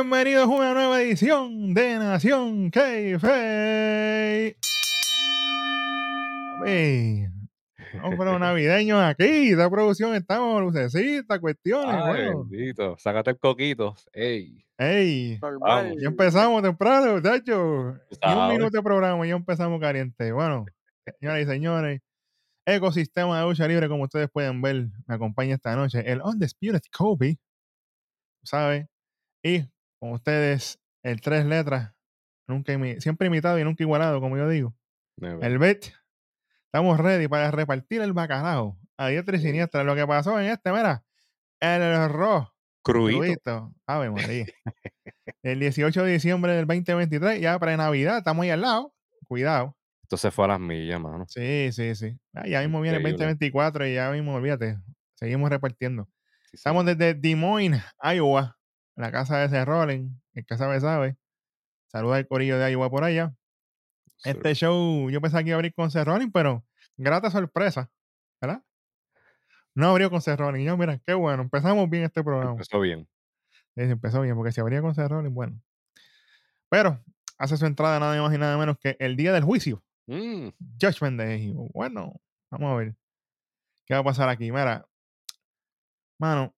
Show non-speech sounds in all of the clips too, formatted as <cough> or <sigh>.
Bienvenidos a una nueva edición de Nación K-Fey. Vamos pero <laughs> navideños aquí. Esta producción estamos lucecitas, cuestiones. Ay, bueno. bendito. Sácate el coquito. Ey. Ey, Normal. ya empezamos temprano, muchachos. Ni un sabes. minuto de programa, ya empezamos caliente. Bueno, señoras y señores, ecosistema de lucha libre, como ustedes pueden ver, me acompaña esta noche el Undisputed Kobe, ¿sabe? Y con ustedes, el tres letras, nunca imi- siempre imitado y nunca igualado, como yo digo. Never. El Bet. Estamos ready para repartir el bacalao a diestra y siniestra. Lo que pasó en este, mira, el arroz. Cruito. Ave María. <laughs> El 18 de diciembre del 2023, ya para Navidad, estamos ahí al lado. Cuidado. Esto se fue a las millas, mano. Sí, sí, sí. Ah, ya mismo viene el Increíble. 2024 y ya mismo, olvídate. Seguimos repartiendo. Sí, sí. Estamos desde Des Moines, Iowa, la casa de ese Rolling, el que sabe, sabe. Saluda al corillo de Iowa por allá. Sí. Este show, yo pensaba que iba a abrir con Seth Rollins, pero grata sorpresa, ¿verdad? No abrió con Seth Rollins. Yo, mira, qué bueno. Empezamos bien este programa. Empezó bien. Sí, empezó bien, porque si abría con Seth Rollins, bueno. Pero hace su entrada nada más y nada menos que el día del juicio. Mm, Judgment Day. Bueno, vamos a ver. ¿Qué va a pasar aquí? Mira, mano.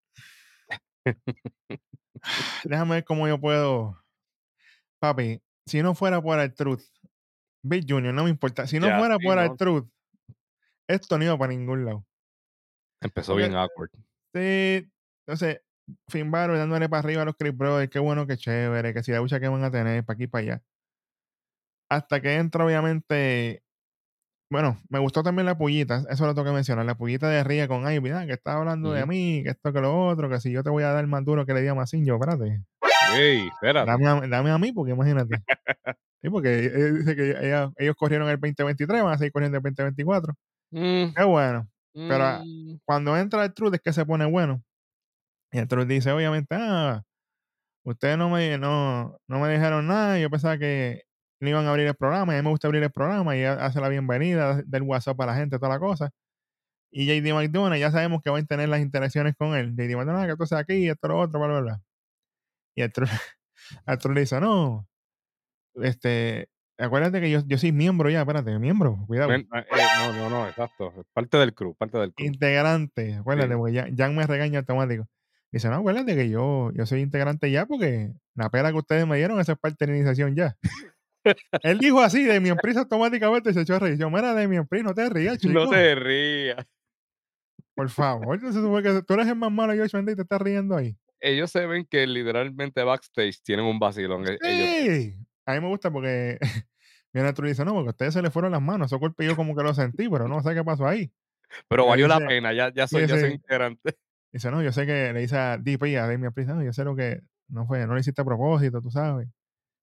<laughs> <laughs> déjame ver cómo yo puedo. Papi, si no fuera por el Truth, Big Junior, no me importa. Si no fuera por no. el Truth, esto no iba para ningún lado. empezó Porque- bien awkward. Sí, entonces, Finn Balor dándole para arriba a los Chris Brothers, qué bueno, qué chévere, que si la lucha que van a tener para aquí y para allá. Hasta que entra, obviamente, bueno, me gustó también la pullita, eso lo tengo que mencionar, la pullita de Ría con Ivy, ah, que estaba hablando de Ujú. mí, que esto, que lo otro, que si yo te voy a dar más duro que le di a Masin, yo, espérate, Ey, espérate. dame a, dame a mí, porque imagínate. <laughs> Sí, porque él dice que ella- ellos corrieron el 2023, van a seguir corriendo el 2024. Mm, Qué bueno. pero, ah, mm, cuando entra el Truth es que se pone bueno. Y el Truth dice, obviamente, ah, ustedes no me, no, no me dijeron nada, yo pensaba que no iban a abrir el programa, y a mí me gusta abrir el programa y hace la bienvenida del WhatsApp a la gente, toda la cosa. Y JD McDonough, ya sabemos que van a tener las interacciones con él. JD McDonough, "Ah, que tú seas aquí, esto, lo otro, bla, bla, bla. Y el <laughs> le dice, no, este, acuérdate que yo, yo soy miembro ya, espérate, miembro, cuidado. ven, eh, eh, no, no, no, exacto. Parte del crew, parte del crew. integrante. Acuérdate, Sí. porque ya, Jan me regaña automático. Dice, no, acuérdate que yo, yo soy integrante ya porque la pera que ustedes me dieron, esa es parte de la iniciación ya. Él dijo así, de mi empresa automáticamente se echó a reír. Yo, mira, de mi empresa, no te rías, <laughs> chico. No te rías. Por favor. Tú, que tú eres el más malo, yo y te estás riendo ahí. Ellos se ven que literalmente backstage tienen un vacilón. e- Ellos, Sí. A mí me gusta porque <laughs> viene y dice, no, porque a ustedes se les fueron las manos. Eso golpe yo como que lo sentí, pero no sé qué pasó ahí. pero valió la pena, ya, ya soy, ya integrante. <laughs> Dice, no, yo sé que le dice a DP, a Damian Priest, no, yo sé lo que no fue, no lo hiciste a propósito, tú sabes.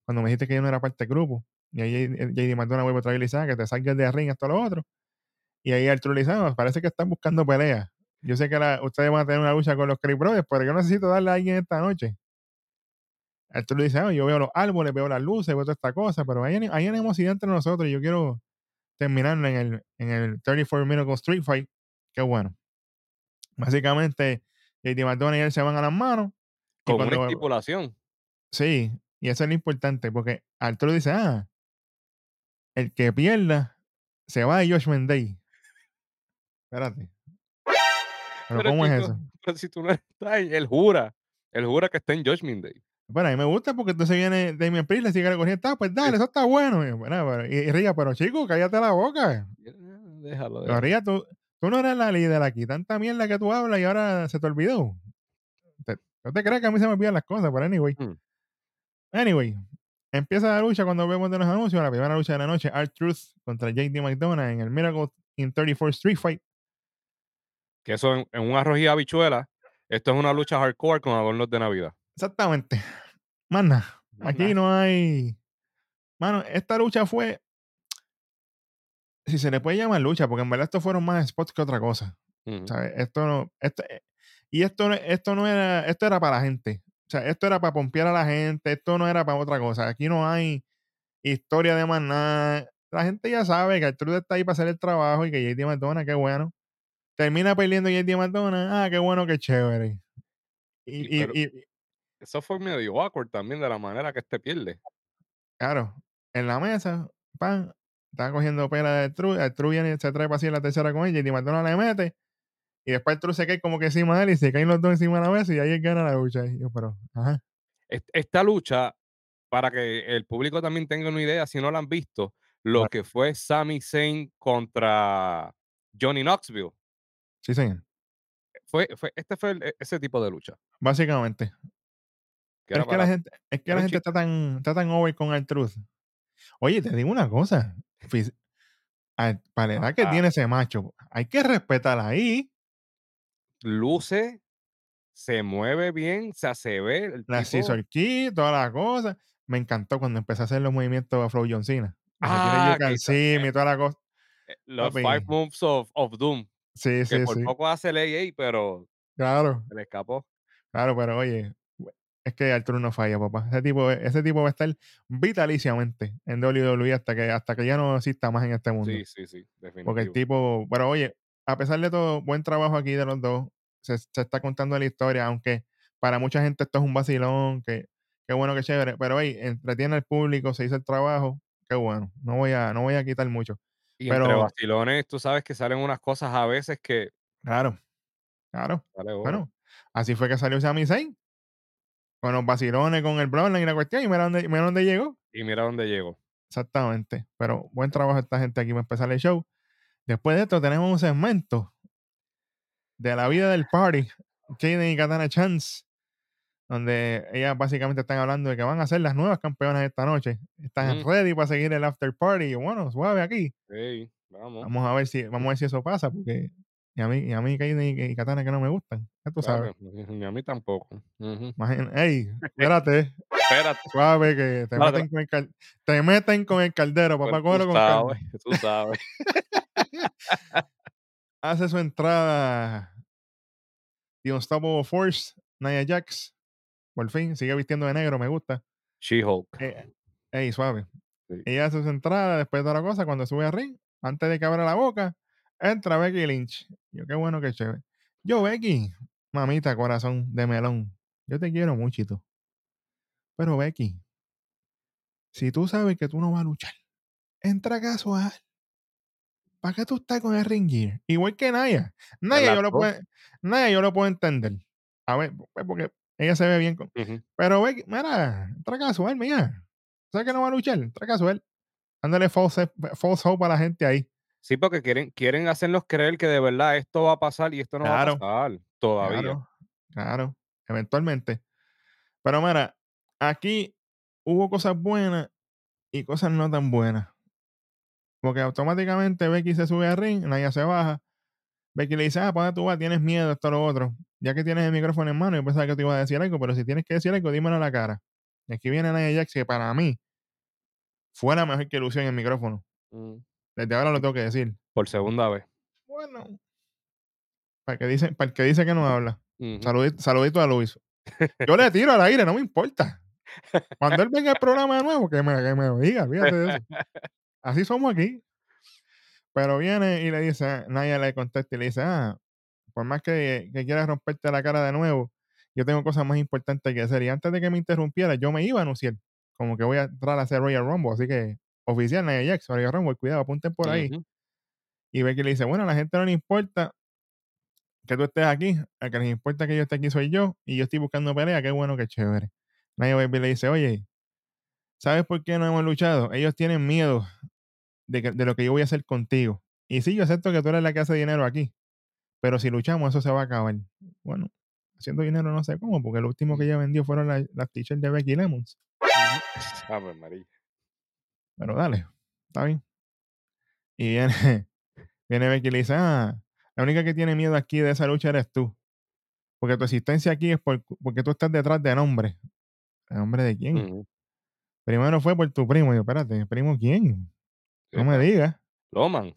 Cuando me dijiste que yo no era parte del grupo. Y ahí JD McDonough vuelve otra vez y dice, ah, que te salgas de ring, esto, lo otro. Y ahí Arturo le dice, "Ah, parece que están buscando pelea. Yo sé que la- ustedes van a tener una lucha con los Creed Brothers, pero yo necesito darle a alguien esta noche. Arturo le dice, "Ah, yo veo los árboles, veo las luces, veo toda esta cosa, pero hay, hay animosidad entre nosotros y yo quiero terminarlo en el, en el 34 Minute Street Fight. Qué bueno. Básicamente, JD McDonough y él se van a las manos. Con una estipulación. Sí, y eso es lo importante, porque Arturo dice, ah, el que pierda se va de Josh Day. Espérate. Pero, ¿cómo es eso? <laughs> Pero si tú no estás ahí, él jura. Él jura que está en Judgment Day. Bueno, a mí me gusta porque entonces viene Damien Priest, le sigue corriendo, está, pues dale, eso está bueno. Y, bueno, pero- y, y Ría, pero chico, cállate la boca. Déjalo, Pero déjalo. Ría, tú, tú no eres la líder aquí, tanta mierda que tú hablas y ahora se te olvidó. Te- no te creas que a mí se me olvidan las cosas, pero anyway. Mm. Anyway, empieza la lucha cuando vemos de los anuncios, la primera lucha de la noche, Art Truth contra JD McDonough en el Miracle in 34 Street Fight. Que eso en, en un arroz y habichuela, esto es una lucha hardcore con adornos de Navidad. Exactamente. Nada. Más Aquí no hay. Mano, esta lucha fue. Si se le puede llamar lucha, porque en verdad estos fueron más spots que otra cosa. ¿sabes? Esto no. Esto, eh, y esto, no- esto no era. Esto era para la gente. O sea, esto era para pompear a la gente. Esto no era para otra cosa. Aquí no hay historia de más nada. La gente ya sabe que Arturo está ahí para hacer el trabajo y que JD McDonough, qué bueno. Termina perdiendo JD McDonough. Ah, qué bueno, qué chévere. Y, Y y- Eso fue medio awkward también de la manera que este pierde. Claro, en la mesa, pan, estaba cogiendo pela de el True viene se trepa así en la tercera con ella y Maldonado le mete, y después el True se cae como que encima de él y se caen los dos encima de la mesa y ahí él gana la lucha. Y yo, pero, ajá, esta lucha, para que el público también tenga una idea, si no la han visto, lo claro, que fue Sami Zayn contra Johnny Knoxville, sí señor, fue fue este fue el e ese tipo de lucha, básicamente. que es que la gente, es que la gente está tan, está tan over con el Truth. Oye, te digo una cosa, a- para la edad que Ah, tiene ese macho, hay que respetar ahí luce, se mueve bien, o sea, se ve el la tipo scissor key, toda la cosa. Me encantó cuando empecé a hacer los movimientos Afro John Cena. Que ah, que hizo, y toda la cosa. eh, los Five Moves of of Doom, sí, que sí, por sí. poco hace el AA, pero Claro, se le escapó. claro, pero oye, es que Arturo no falla, papá. Ese tipo, ese tipo va a estar vitaliciamente en WWE hasta que, hasta que ya no exista más en este mundo. Sí, sí, sí, Porque el definitivo. tipo, pero oye, a pesar de todo, buen trabajo aquí de los dos. Se, se está contando la historia, aunque para mucha gente esto es un vacilón, que qué bueno, que chévere. Pero oye, entretiene al público, se hizo el trabajo, qué bueno. No voy a, no voy a quitar mucho. Y entre Pero, vacilones, tú sabes que salen unas cosas a veces que claro, claro. oro. Bueno, así fue que salió Sami Zayn, con los vacilones, con el Bloodline y la cuestión, y mira dónde, mira dónde llegó. Y mira dónde llegó. Exactamente. Pero buen trabajo esta gente aquí para empezar el show. Después de esto tenemos un segmento de la vida del party, Kaden y Katana Chance, donde ellas básicamente están hablando de que van a ser las nuevas campeonas esta noche. Están Mm, ready para seguir el after party. Y bueno, suave aquí. Vamos a ver si, vamos a ver si eso pasa, porque y a mí, y a mí Kaden y, y Katana que no me gustan. Ya tú sabes. Claro, ni a mí tampoco. Imagina, ey, <laughs> espérate, Espérate, suave que te meten con el cal- te meten con el caldero, pues, papá, tú cógelo con sabes, tú sabes. <laughs> Hace su entrada The Unstoppable Force, Nia Jax. Por fin, sigue vistiendo de negro, me gusta. She-Hulk. Eh, ey, suave. Sí. Ella hace su entrada después de toda la cosa, cuando sube a ring, antes de que abra la boca, entra Becky Lynch. Yo, qué bueno, qué chévere. Yo, Becky, mamita, corazón de melón, yo te quiero muchito. Pero Becky, si tú sabes que tú no vas a luchar, entra casual. ¿Para qué tú estás con el ring gear? Igual que Naya. Naya yo lo puedo, Naya yo lo puedo entender. A ver, pues porque ella se ve bien con. Pero Becky, mira, entra casual, mía. ¿Sabes que no va a luchar? Entra casual. Dándole false, false hope a la gente ahí. Sí, porque quieren, quieren hacernos creer que de verdad esto va a pasar y esto no va a pasar todavía. claro, claro. Eventualmente. Pero mira, aquí hubo cosas buenas y cosas no tan buenas. Porque automáticamente Becky se sube al ring, Naya se baja. Becky le dice, ah, ¿para dónde tú vas? Tienes miedo, esto, lo otro. Ya que tienes el micrófono en mano, yo pensaba que te iba a decir algo, pero si tienes que decir algo, dímelo a la cara. Y aquí viene Nia Jax, que para mí fue la mejor que lució en el micrófono. Mm, Desde ahora lo tengo que decir. Por segunda vez. Bueno, para el que dice, para el que, dice que no habla. Saludito, saludito a Luis. <laughs> Yo le tiro al aire, no me importa. Cuando él venga al programa de nuevo, que me, que me diga, fíjate de eso. Así somos aquí. Pero viene y le dice, Naya le contesta y le dice, ah, por más que, que quieras romperte la cara de nuevo, yo tengo cosas más importantes que hacer. Y antes de que me interrumpiera, yo me iba a anunciar, como que voy a entrar a hacer Royal Rumble. Así que, oficial, Nia Jax, Royal Rumble, cuidado, apunten por ahí. Y Becky le dice, bueno, a la gente no le importa que tú estés aquí, a que les importa que yo esté aquí soy yo, y yo estoy buscando pelea, qué bueno, qué chévere. Nia Baby le dice, oye, ¿sabes por qué no hemos luchado? Ellos tienen miedo de, que- de lo que yo voy a hacer contigo. Y sí, yo acepto que tú eres la que hace dinero aquí, pero si luchamos, eso se va a acabar. Bueno, haciendo dinero no sé cómo, porque lo último que ella vendió fueron la- las t-shirts de Becky Lemons. Ave María. Pero dale, está bien. Y viene, <laughs> viene Becky y le dice, ah, la única que tiene miedo aquí de esa lucha eres tú. Porque tu existencia aquí es por- porque tú estás detrás de nombre. ¿El nombre de quién? Primero fue por tu primo. Y yo, espérate, ¿primo quién? No me digas. Loman.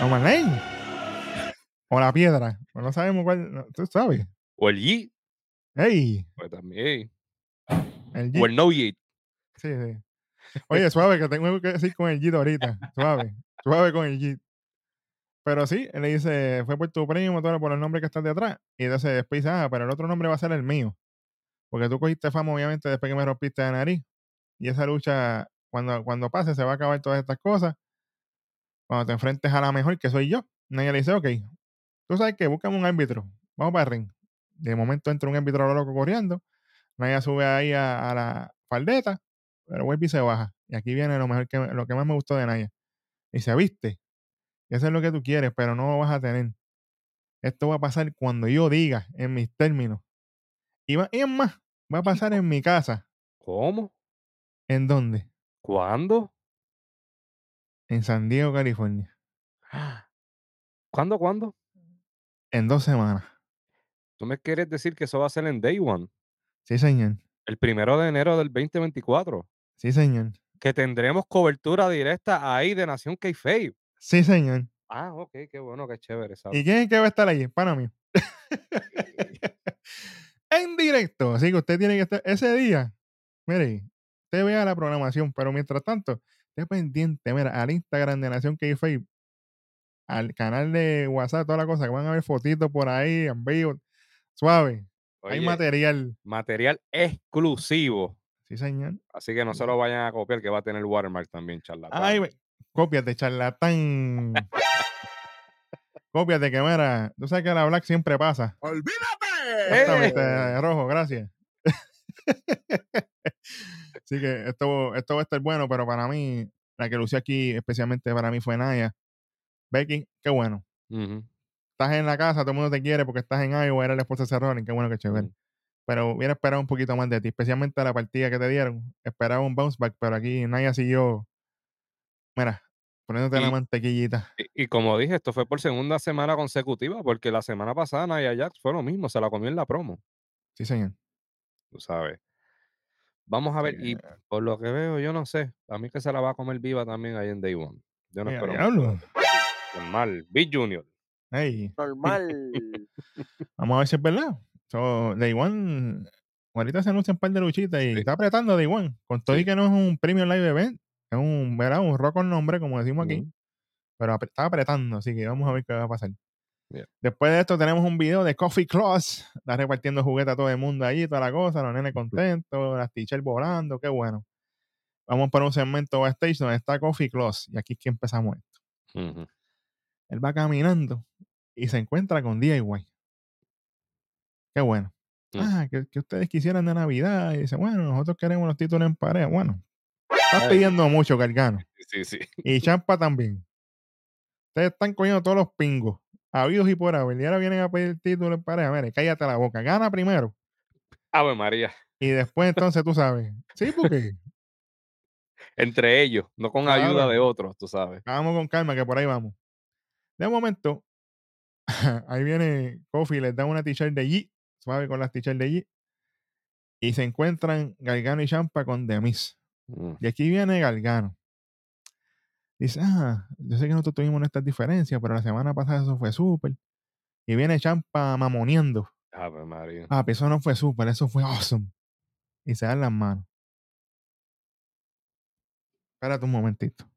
¿Roman Lane? O la piedra. Pues no sabemos cuál. no, Tú sabes. O el Yi. ¡Ey! Pues también. El O G. el No Yi. Sí, sí. Oye, suave, que tengo que decir con el G ahorita. Suave. Suave con el G. Pero sí, él le dice, fue por tu primo, todo por el nombre que está detrás. Y entonces después dice, ah, pero el otro nombre va a ser el mío. Porque tú cogiste fama, obviamente, después que me rompiste la nariz. Y esa lucha, cuando, cuando pase, se va a acabar todas estas cosas. Cuando te enfrentes a la mejor, que soy yo. Nadie le dice, ok, tú sabes que búscame un árbitro. Vamos para el ring. De momento entra un árbitro a lo loco corriendo. Naya sube ahí a, a la faldeta, pero vuelve y se baja. Y aquí viene lo mejor que lo que más me gustó de Naya. Y se viste. Y eso es lo que tú quieres, pero no lo vas a tener. Esto va a pasar cuando yo diga, en mis términos. Y, va, y es más, va a pasar en mi casa. ¿Cómo? ¿En dónde? ¿Cuándo? En San Diego, California. ¿Cuándo, cuándo? En dos semanas. ¿Tú me quieres decir que eso va a ser en Day One? Sí, señor. El primero de enero del 2024. Sí, señor. Que tendremos cobertura directa ahí de Nación K-Fave. Sí, señor. Ah, ok, qué bueno, qué chévere. ¿Y ¿sabes? quién es que va a estar allí? Para mí. <laughs> en directo. Así que usted tiene que estar ese día. Mire, usted vea la programación, pero mientras tanto, esté pendiente, mira, al Instagram de Nación k al canal de WhatsApp, toda la cosa, que van a ver fotitos por ahí, en vivo, suave. Hay material. material exclusivo. Sí, señor. Así que no se lo vayan a copiar, que va a tener watermark también, charlatán. Ay, cópiate, charlatán. <laughs> cópiate, que mira, tú sabes que la Black siempre pasa. Exactamente, ¡Eh! rojo, gracias. <laughs> Así que esto, esto va a estar bueno, pero para mí, la que lució aquí, especialmente para mí, fue Naya. Becky, qué bueno. Estás en la casa, todo el mundo te quiere porque estás en Iowa, eres la esposa de Cerrone, qué bueno que chévere. ujú. Pero hubiera esperado un poquito más de ti, especialmente la partida que te dieron. Esperaba un bounce back, pero aquí Naya siguió, mira, poniéndote la mantequillita. Y, y como dije, esto fue por segunda semana consecutiva, porque la semana pasada Nia Jax fue lo mismo, se la comió en la promo, Sí, señor. tú sabes. Vamos a ver, y por lo que veo, yo no sé, a mí que se la va a comer viva también ahí en Day One. Yo no espero diablo. Normal, Big Junior. Ey, Normal. <laughs> vamos a ver si es verdad. So, Day One, ahorita se anuncia un par de luchitas y Sí. está apretando Day One. Con todo y que no es un premium live event, es un, ¿verdad? un rock con nombre, como decimos aquí. Pero apre- está apretando, así que vamos a ver qué va a pasar. Después de esto tenemos un video de Coffee Claus, está repartiendo juguetes a todo el mundo allí, toda la cosa, los nenes contentos, las teachers volando, qué bueno. Vamos para un segmento backstage donde está Coffee Claus, y aquí es que empezamos esto. Él va caminando y se encuentra con DIY. Qué bueno. Mm. Ah, que, que ustedes quisieran de Navidad. Y dice, bueno, nosotros queremos los títulos en pareja. Bueno, estás pidiendo mucho, Gargano. <laughs> Sí, sí. Y <laughs> Champa también. Ustedes están cogiendo todos los pingos, habidos y por haber. Y ahora vienen a pedir título en pareja. Mire, cállate la boca. Gana primero. Ave María. Y después entonces tú sabes. Sí, porque <laughs> Entre ellos, no con ayuda de otros, tú sabes. vamos con calma, que por ahí vamos. De momento, ahí viene Kofi, les da una t-shirt de G, suave con las t-shirts de G. Y se encuentran Gargano y Champa con Demis. Mm. Y aquí viene Gargano. Dice, ah, yo sé que nosotros tuvimos nuestras diferencias, pero la semana pasada eso fue súper. Y viene Champa mamoneando. Ave María. Ah, eso no fue súper, eso fue awesome. Y se dan las manos. Espérate un momentito.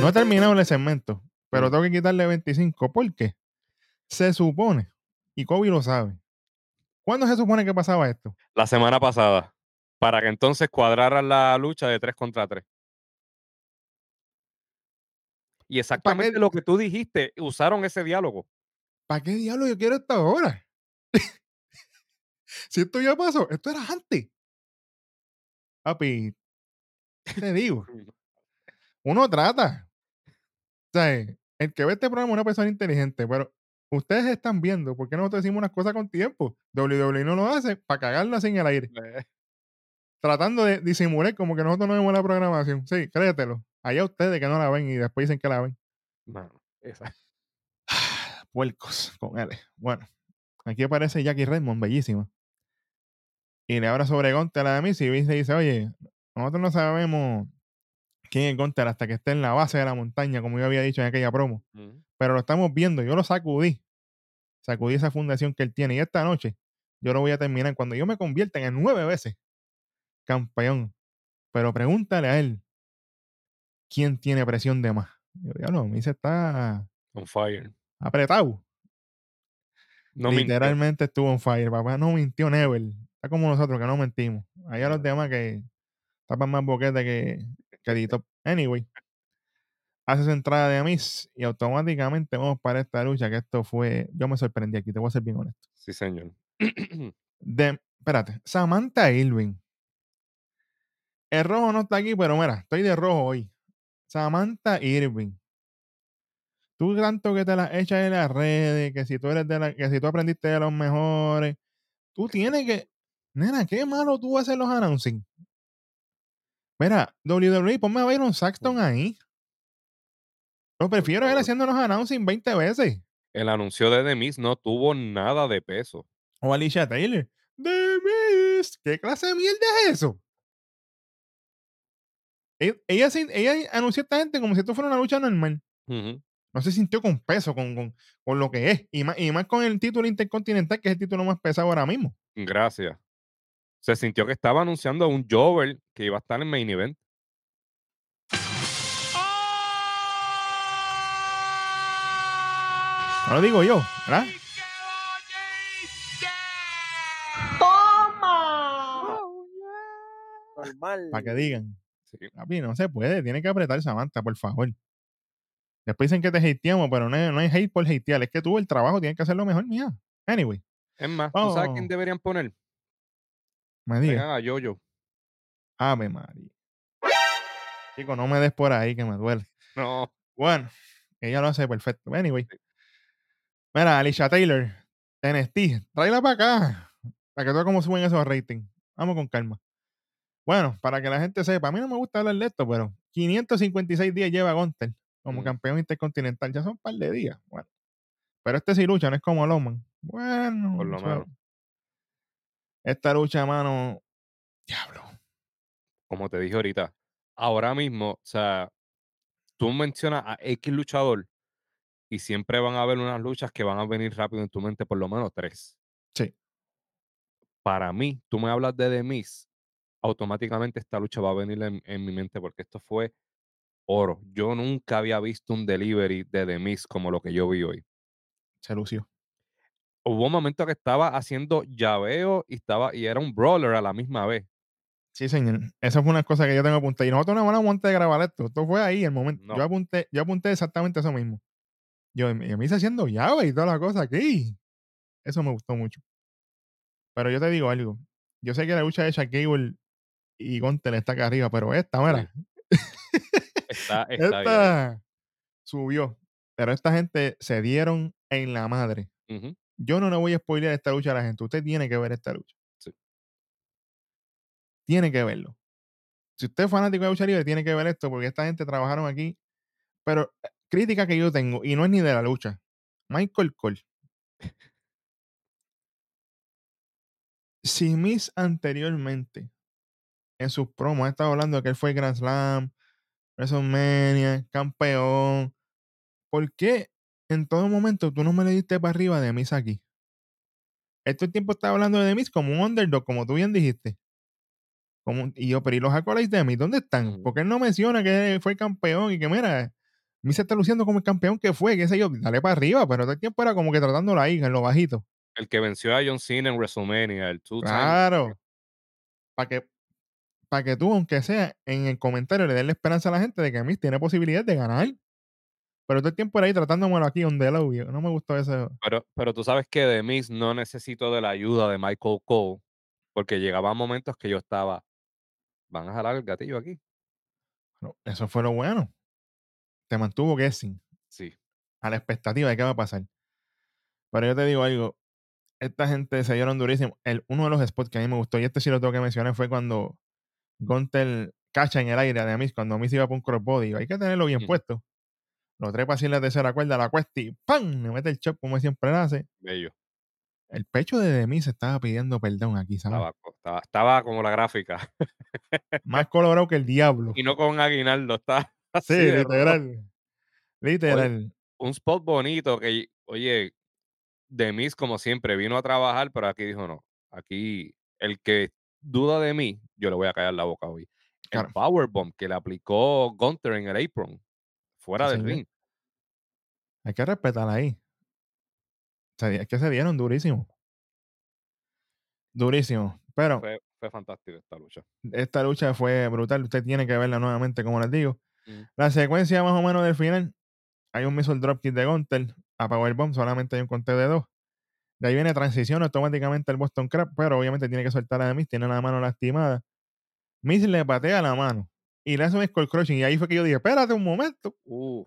No he terminado el segmento, pero tengo que quitarle 25. ¿Por qué? Se supone, y Kobe lo sabe. ¿Cuándo se supone que pasaba esto? La semana pasada. Para que entonces cuadraran la lucha de 3 contra 3. Y exactamente lo que tú dijiste, usaron ese diálogo. ¿Para qué diablo yo quiero esto ahora? <laughs> si esto ya pasó, esto era antes. Papi, te digo, <laughs> uno trata. Sea, el que ve este programa es una persona inteligente, pero ustedes están viendo por qué nosotros decimos unas cosas con tiempo. WWE no lo hace para cagarlo así en el aire. Tratando de disimular como que nosotros no vemos la programación. Sí, créetelo. Allá ustedes que no la ven y después dicen que la ven. Mano, esa- Puercos con L. Bueno, aquí aparece Jackie Redmond, bellísima. Y le habla sobre Gunter a la de y Vince dice, oye, nosotros no sabemos quién es Gunter hasta que esté en la base de la montaña, como yo había dicho en aquella promo. Pero lo estamos viendo, yo lo sacudí. Sacudí esa fundación que él tiene. Y esta noche yo lo voy a terminar cuando yo me convierta en nueve veces campeón. Pero pregúntale a él quién tiene presión de más. Yo, diablo, Miz está On fire. apretado. No mintió. Literalmente estuvo on fire. Papá no mintió never. Está como nosotros, que no mentimos. Hay a los demás que tapan más boquete que, Dito. Anyway. Hace su entrada de Miz y automáticamente vamos para esta lucha que esto fue... Yo me sorprendí aquí, te voy a ser bien honesto. Sí, señor. <clears throat> De, espérate, Samantha Irving. El rojo no está aquí, pero mira, estoy de rojo hoy. Samantha Irving. Tú tanto que te la echas en las redes, que si tú eres de la, que si tú aprendiste de los mejores, tú tienes que. Nena, qué malo tú haces los announcing. Mira, WWE, ponme a Byron Saxton ahí. Lo prefiero a él los announcing 20 veces. El anuncio de The Miz no tuvo nada de peso. O Alicia Taylor. The Miz. ¿Qué clase de mierda es eso? E- Ella, se- ella anunció a esta gente como si esto fuera una lucha normal. No se sintió con peso, con, con, con lo que es. Y más, y más con el título intercontinental, que es el título más pesado ahora mismo. Gracias. Se sintió que estaba anunciando a un Jover que iba a estar en main event. No lo digo yo, ¿verdad? ¡Toma! Normal. Para que digan. Sí. Papi, no se puede. Tiene que apretar Samantha, por favor. Después dicen que te hateamos, pero no, es- no hay hate por hatear. Es que tú el trabajo tienes que hacerlo mejor, mía. Anyway, Es más, ¿tú sabes quién Oh. deberían poner? Me diga. A Yoyo. Ave María. Chico, no me des por ahí que me duele. No. Bueno, ella lo hace perfecto. Anyway. Mira, Alicia Taylor, NXT, tráela para acá. Para que tú veas cómo suben esos ratings. Vamos con calma. Bueno, para que la gente sepa, a mí no me gusta hablar de esto, pero 556 días lleva Gunter como Ujú. campeón intercontinental. Ya son un par de días. Bueno. Pero este sí lucha, no es como Loman. Bueno, Por lo menos. Esta lucha, mano. Diablo. Como te dije ahorita, ahora mismo, o sea, tú mencionas a X luchador y siempre van a haber unas luchas que van a venir rápido en tu mente, por lo menos tres. Sí. Para mí, tú me hablas de The Miz, automáticamente esta lucha va a venir en, en mi mente porque esto fue oro. Yo nunca había visto un delivery de The Miz como lo que yo vi hoy. Se lució. Hubo un momento que estaba haciendo llaveo y estaba y era un brawler a la misma vez. Sí, señor. Esa fue una cosa que yo tengo apuntada. Y nosotros no hablamos antes de grabar esto. Esto fue ahí el momento. No. Yo apunté, yo apunté exactamente eso mismo. Yo, y me hice haciendo llave y toda la cosa aquí. Eso me gustó mucho. Pero yo te digo algo. Yo sé que la lucha de Shaq Gable y Gunter está acá arriba, pero esta, mira, <laughs> Está, está bien. esta subió. Pero esta gente se dieron en la madre. Ujú. Yo no le voy a spoilear esta lucha a la gente. Usted tiene que ver esta lucha. Sí. Tiene que verlo. Si usted es fanático de lucha libre, tiene que ver esto porque esta gente trabajaron aquí. Pero eh, crítica que yo tengo, y no es ni de la lucha. Michael Cole. Si Miss anteriormente en sus promos ha estado hablando de que él fue Grand Slam, WrestleMania, campeón, ¿por qué en todo momento tú no me le diste para arriba de Miss aquí? Este tiempo estaba hablando de Miss como un underdog, como tú bien dijiste. Como y yo, pero ¿y los accolades de Miss? ¿Dónde están? Porque él no menciona que fue campeón y que mira, Miss se está luciendo como el campeón que fue, qué sé yo, dale para arriba, pero todo el tiempo era como que tratándolo ahí, en lo bajito. El que venció a John Cena en WrestleMania, el two. Claro. Para que, para que tú, aunque sea en el comentario, le des la esperanza a la gente de que Miss tiene posibilidad de ganar. Pero todo el tiempo era ahí tratándomelo aquí on the low. y No me gustó eso. Pero, pero tú sabes que de Miz no necesito de la ayuda de Michael Cole, porque llegaban momentos que yo estaba, van a jalar el gatillo aquí. Pero eso fue lo bueno. Te mantuvo guessing Sí. a la expectativa de qué va a pasar. Pero yo te digo algo. Esta gente se dieron durísimo. El, uno de los spots que a mí me gustó, y este sí lo tengo que mencionar, fue cuando Gunter cacha en el aire de Miss, cuando Miss iba por un crossbody. Hay que tenerlo bien puesto. Lo trepa así en la tercera cuerda, la cuesta y ¡pam! Le mete el chop como siempre hace. Bello. El pecho de Demis estaba pidiendo perdón aquí, ¿sabes? Estaba, co- estaba, estaba como la gráfica. Más colorado que el diablo. y no con aguinaldo, está <laughs> así. Sí, rojo. literal. Literal. Un spot bonito que, oye, de Miz como siempre vino a trabajar, pero aquí dijo no. Aquí el que duda de mí, yo le voy a callar la boca hoy. el Claro. powerbomb que le aplicó Gunter en el apron, fuera Sí, del señor. ring. Hay que respetar ahí. Se di- es que se dieron durísimo. Durísimo. Pero Fue, fue fantástico esta lucha. esta lucha fue brutal. Usted tiene que verla nuevamente, como les digo. Mm. La secuencia más o menos del final. Hay un missile dropkick de Gunter a Powerbomb. Solamente hay un conteo de dos. De ahí viene transición automáticamente el Boston Crab. Pero obviamente tiene que soltar a Miz. Tiene la mano lastimada. Miz le patea la mano. Y le hace un skull crushing. Y ahí fue que yo dije, espérate un momento. Uf.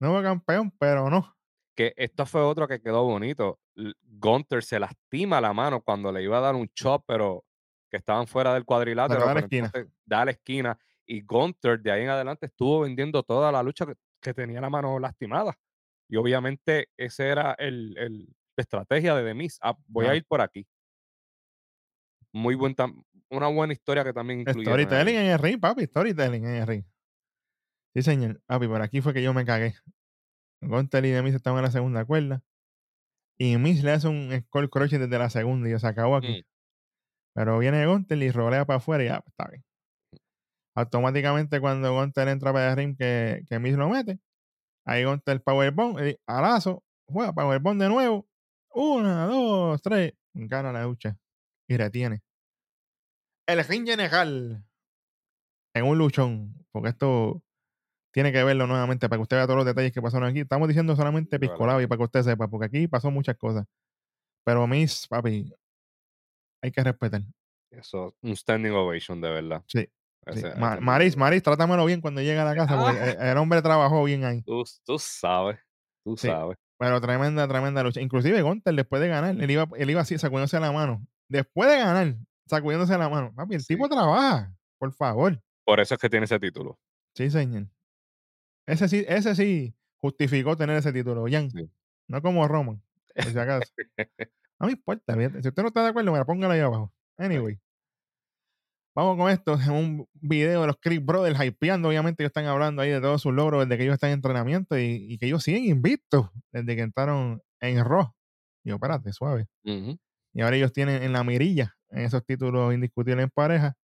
Nuevo campeón, pero no. que esto fue otro que quedó bonito. Gunter se lastima la mano cuando le iba a dar un chop, pero que estaban fuera del cuadrilátero. da la esquina. da la esquina. Y Gunter de ahí en adelante estuvo vendiendo toda la lucha que, que tenía la mano lastimada. Y obviamente ese era el, el- la estrategia de Demis. voy a ir por aquí. Muy buen una buena historia que también incluyeron. ahí. Storytelling en el ring, papi. Storytelling en el ring. Sí, señor. Papi, por aquí fue que yo me cagué. Gunter y Demis estaban en la segunda cuerda. Y Miz le hace un skull crushing desde la segunda y yo, se acabó aquí. Mm. Pero viene Gunter y rolea para afuera y ya, pues, está bien. Automáticamente cuando Gunter entra para el ring que, que Miz lo mete, ahí Gunter Powerbomb, y alazo, juega Powerbomb de nuevo. Una, dos, tres. Gana la lucha y retiene. El ring general en un luchón, porque esto tiene que verlo nuevamente para que usted vea todos los detalles que pasaron aquí. Estamos diciendo solamente piscolado y para que usted sepa, porque aquí pasó muchas cosas. Pero Miss, papi, hay que respetar. Eso, un standing ovation de verdad. Sí, sí. Ese- Ma- ese Maris. Maris, trátamelo bien cuando llegue a la casa, porque Ah. <laughs> el, el hombre trabajó bien ahí. Tú, tú sabes, tú Sí. sabes. Pero tremenda, tremenda lucha. Inclusive Gunter, después de ganar, él iba, él iba así, sacudiéndose la mano. Después de ganar, sacudiéndose la mano. Papi, el Sí. tipo trabaja, por favor. Por eso es que tiene ese título. Sí, señor. Ese sí, ese sí justificó tener ese título, Jan. Sí. No como Roman, por si acaso. <laughs> No me importa. Si usted no está de acuerdo, me la póngala ahí abajo. Anyway. Vamos con esto. Es un video de los Creed Brothers hypeando. Obviamente, ellos están hablando ahí de todos sus logros desde que ellos están en entrenamiento y, y que ellos siguen invictos desde que entraron en Raw. Y yo, espérate, suave. Y ahora ellos tienen en la mirilla en esos títulos indiscutibles en pareja.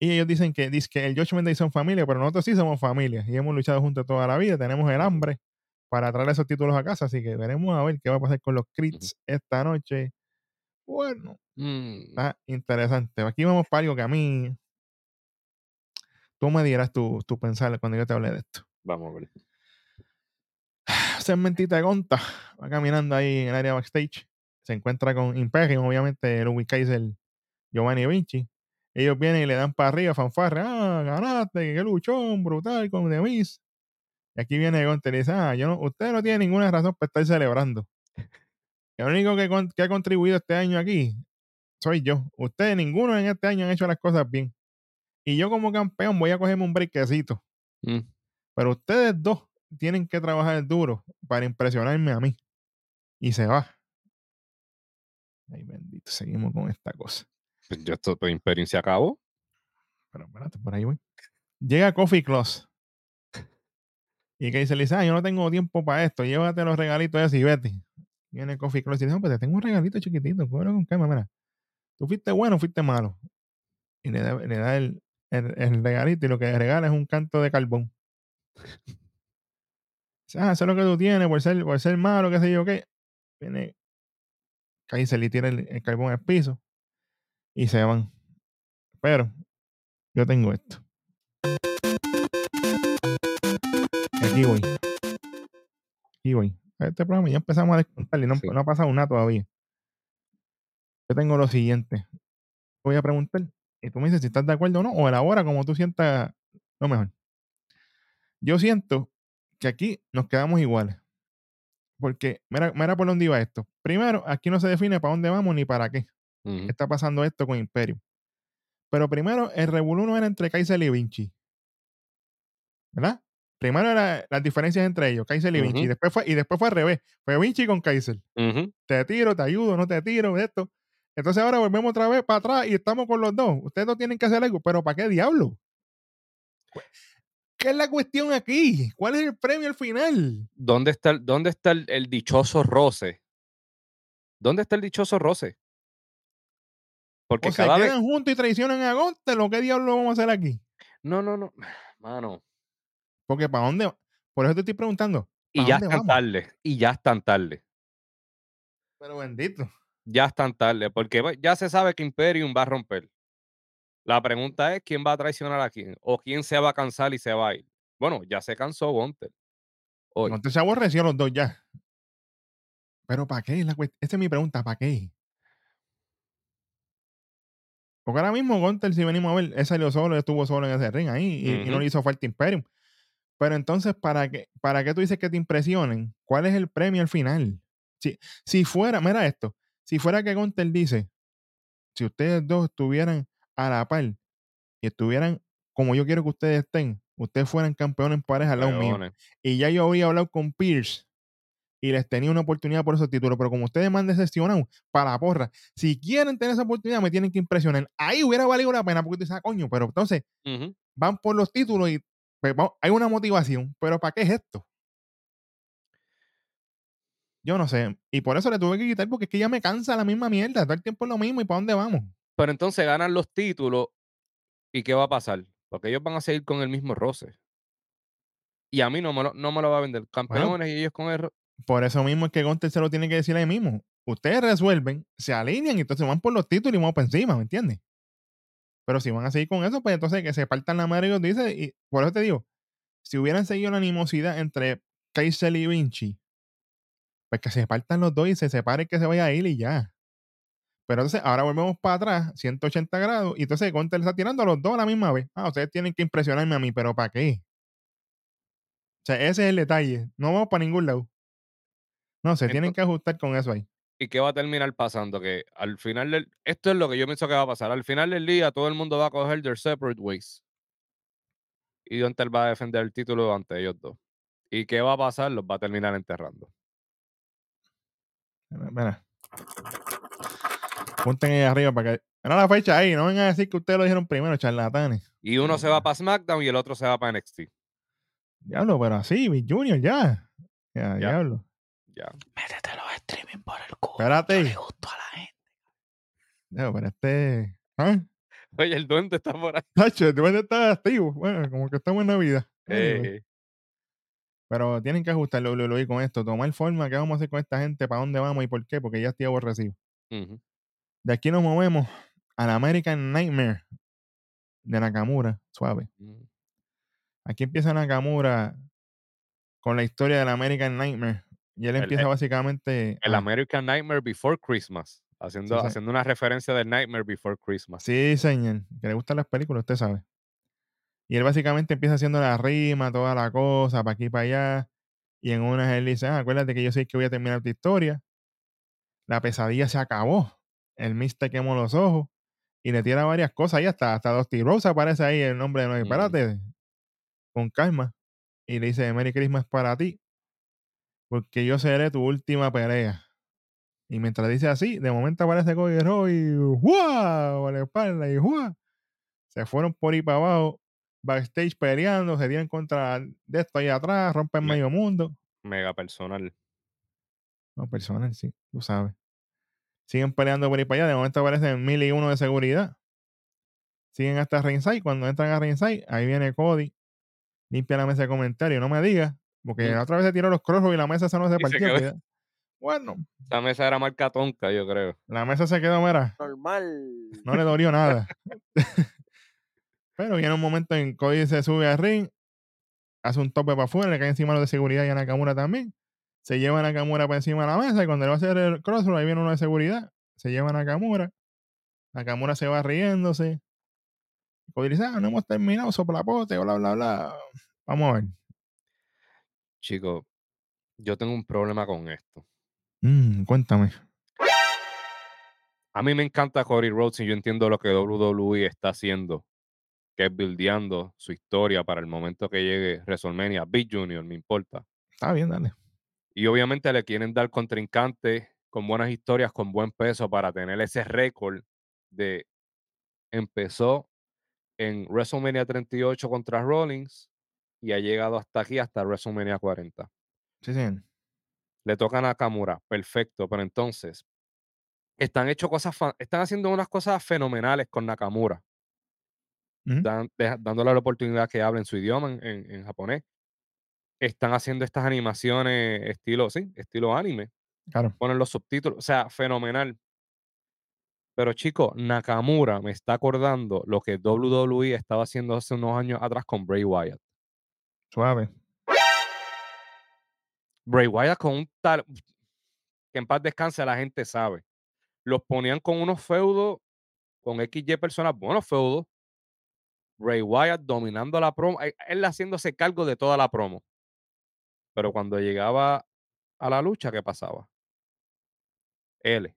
Y ellos dicen que, dice que el Judgment Day son familia, pero nosotros sí somos familia y hemos luchado juntos toda la vida. Tenemos el hambre para traer esos títulos a casa. Así que veremos a ver qué va a pasar con los Creeds esta noche. Bueno, Mm, está interesante. Aquí vamos para algo que a mí. Tú me dirás tu, tu pensar cuando yo te hable de esto. Vamos a ver. <sighs> Segmentita de Gonta va caminando ahí en el área backstage. Se encuentra con Imperium, obviamente, Louis Kaiser, Giovanni Vinci. Ellos vienen y le dan para arriba, fanfarre. Ah, ganaste, qué luchón, brutal, con Demis. Y aquí viene Gonta y dice: Ah, yo no, usted no tiene ninguna razón para estar celebrando. El único que, con- que ha contribuido este año aquí soy yo. Ustedes, ninguno en este año han hecho las cosas bien. Y yo, como campeón, voy a cogerme un brequecito. Mm, Pero ustedes dos tienen que trabajar duro para impresionarme a mí. Y se va. Ay, bendito. Seguimos con esta cosa. Pues ya esto, tu Imperium se acabó. Pero espérate, por ahí voy. Llega Coffee Claus. Y que dice, le dice, ah, yo no tengo tiempo para esto. Llévate los regalitos de y vete. Viene Coffee Claus y dice, no, pues te tengo un regalito chiquitito. Cógelo con calma, mira. Tú fuiste bueno fuiste malo. Y le da, le da el, el- el regalito y lo que le regala es un canto de carbón. <laughs> Ah, eso es lo que tú tienes por ser, por ser malo, qué sé yo qué. Viene Kaiser y tira el, el carbón al piso y se van. Pero yo tengo esto. Aquí voy. Aquí voy. Este programa ya empezamos a descontar y no, Sí. no ha pasado nada todavía. Yo tengo lo siguiente. Voy a preguntar y tú me dices si estás de acuerdo o no, o elabora como tú sientas lo mejor. Yo siento que aquí nos quedamos iguales. Porque, mira, mira por dónde iba esto. Primero, aquí no se define para dónde vamos ni para qué está pasando esto con Imperio. Pero primero, el revolú no era entre Kaiser y Vinci. ¿Verdad? Primero eran las diferencias entre ellos, Kaiser y Vinci. Y después, fue, y después fue al revés. Fue Vinci con Kaiser. Te tiro, te ayudo, no te tiro, esto. Entonces ahora volvemos otra vez para atrás y estamos con los dos. Ustedes no tienen que hacer algo, pero ¿para qué diablo? ¿Qué es la cuestión aquí? ¿Cuál es el premio al final? ¿Dónde está, el, dónde está el, el dichoso roce? ¿Dónde está el dichoso roce? Porque O se cada vez. quedan juntos y traicionan a Gunter, ¿lo que diablo vamos a hacer aquí? No, no, no. Mano. Porque ¿para dónde? Por eso te estoy preguntando. Y ¿pa' ya están vamos? tarde. Y ya están tarde. Pero bendito. Ya están tarde. Porque va- ya se sabe que Imperium va a romper. La pregunta es quién va a traicionar a quién. O quién se va a cansar y se va a ir. Bueno, ya se cansó Gunter. Hoy. Gunter se aborreció los dos ya. Pero ¿para qué? Es la cuest- Esa es mi pregunta, ¿para qué? Porque ahora mismo Gunter, si venimos a ver, él salió solo, estuvo solo en ese ring ahí y, y no le hizo falta Imperium. Pero entonces, ¿para qué, ¿para qué tú dices que te impresionen? ¿Cuál es el premio al final? Si, si fuera, mira esto, si fuera que Gunter dice, si ustedes dos estuvieran a la par y estuvieran como yo quiero que ustedes estén, ustedes fueran campeones en pareja al lado mío. Y ya yo había hablado con Pierce y les tenía una oportunidad por esos títulos, pero como ustedes me han decepcionado, para la porra, si quieren tener esa oportunidad, me tienen que impresionar. Ahí hubiera valido la pena porque tú dices, "Ah, coño, pero entonces van por los títulos y pues, vamos- hay una motivación, pero ¿para qué es esto? Yo no sé. Y por eso le tuve que quitar porque es que ya me cansa la misma mierda. Todo el tiempo es lo mismo y para dónde vamos. Pero entonces ganan los títulos. ¿Y qué va a pasar? Porque ellos van a seguir con el mismo roce. Y a mí no me lo, no me lo va a vender. Campeones y ellos con el. Por eso mismo es que Gunter se lo tiene que decir ahí mismo. Ustedes resuelven, se alinean y entonces van por los títulos y vamos para encima, ¿me entiendes? Pero si van a seguir con eso, pues entonces que se partan la madre y os dice, y por eso te digo, si hubieran seguido la animosidad entre Kaiser y Vinci, pues que se partan los dos y se separe que se vaya a ir y ya. Pero entonces ahora volvemos para atrás, 180 grados, y entonces Gunter está tirando a los dos a la misma vez. Ah, ustedes tienen que impresionarme a mí, pero ¿para qué? O sea, ese es el detalle. No vamos para ningún lado. No, se tienen que ajustar con eso ahí. ¿Y qué va a terminar pasando? Que al final del. Esto es lo que yo pienso que va a pasar. Al final del día, todo el mundo va a coger their separate ways. Y Gunter va a defender el título ante ellos dos. ¿Y qué va a pasar? Los va a terminar enterrando. Mira, Mira. Punten ahí arriba para que. Mira la fecha ahí, no vengan a decir que ustedes lo dijeron primero, charlatanes. Y uno se va para SmackDown y el otro se va para NXT. Diablo, pero así, Big Junior, ya. Ya, diablo. Ya. Métete los streaming por el culo. Espérate. Yo le gusto a la gente. Ya, pero este. ¿Ah? Oye, el duende está por ahí. Tacho, tú de estar activo. Bueno, como que estamos en Navidad. Eh, Pero tienen que ajustar WWE con esto, tomar forma, ¿qué vamos a hacer con esta gente? ¿Para dónde vamos y por qué? Porque ya estoy aborrecido. ujú. De aquí nos movemos al American Nightmare de Nakamura, suave. Mm. Aquí empieza Nakamura con la historia del American Nightmare. Y él El- empieza el- básicamente. El American Nightmare Before Christmas. Haciendo, Sí, haciendo una referencia del Nightmare Before Christmas. Sí, señor. Que le gustan las películas, usted sabe. Y él básicamente empieza haciendo la rima, toda la cosa, para aquí y para allá. Y en una él dice, ah, acuérdate que yo sé que voy a terminar tu historia. La pesadilla se acabó. El Mist te quemó los ojos. Y le tira varias cosas ahí, hasta, hasta Dusty Rose aparece ahí el nombre de no, Mm. espérate, con calma. Y le dice, Merry Christmas para ti, porque yo seré tu última pelea. Y mientras dice así, de momento aparece Cody y ¡guau! A la espalda y ¡guau! Se fueron por ahí para abajo, backstage peleando, se dieron contra de esto ahí atrás, rompen Me- medio mundo. Mega personal. No, personal, sí, tú sabes. Siguen peleando por ahí para allá, de momento aparecen mil y uno de seguridad. Siguen hasta ringside, cuando entran a ringside, ahí viene Cody, limpia la mesa de comentarios, no me digas, porque Mm. la otra vez se tiró los crossroads y la mesa esa no se Y se partió. Bueno, Esa mesa era marca tonka, yo creo. la mesa se quedó, mira, Normal. no le dolió nada. <laughs> Pero viene un momento en que Cody se sube al ring, hace un tope para afuera, le cae encima los de seguridad y a Nakamura también. Se lleva a Nakamura para encima de la mesa y cuando le va a hacer el crossroad, ahí viene uno de seguridad, se lleva a Nakamura. Nakamura se va riéndose. Cody dice, ah, no hemos terminado, soplapote, bla, bla, bla. Vamos a ver. Chicos, yo tengo un problema con esto. Mm, cuéntame. A mí me encanta Cody Rhodes y yo entiendo lo que WWE está haciendo, que es buildeando su historia para el momento que llegue WrestleMania. Big Junior, me importa. Está bien, dale. Y obviamente le quieren dar contrincantes con buenas historias, con buen peso para tener ese récord de empezó en WrestleMania 38 contra Rollins y ha llegado hasta aquí, hasta WrestleMania 40. Sí, sí. Le toca a Nakamura, perfecto, pero entonces, están, hecho cosas están haciendo unas cosas fenomenales con Nakamura. Dan- deja- dándole la oportunidad que hablen su idioma en, en- en japonés. Están haciendo estas animaciones estilo, sí, estilo anime. Claro. Ponen los subtítulos, o sea, fenomenal. Pero chico, Nakamura me está acordando lo que WWE estaba haciendo hace unos años atrás con Bray Wyatt. Suave. Bray Wyatt con un tal, que en paz descanse la gente sabe. Los ponían con unos feudos, con XY personas, buenos feudos. Bray Wyatt dominando la promo, eh, él haciéndose cargo de toda la promo. Pero cuando llegaba a la lucha, ¿qué pasaba? L.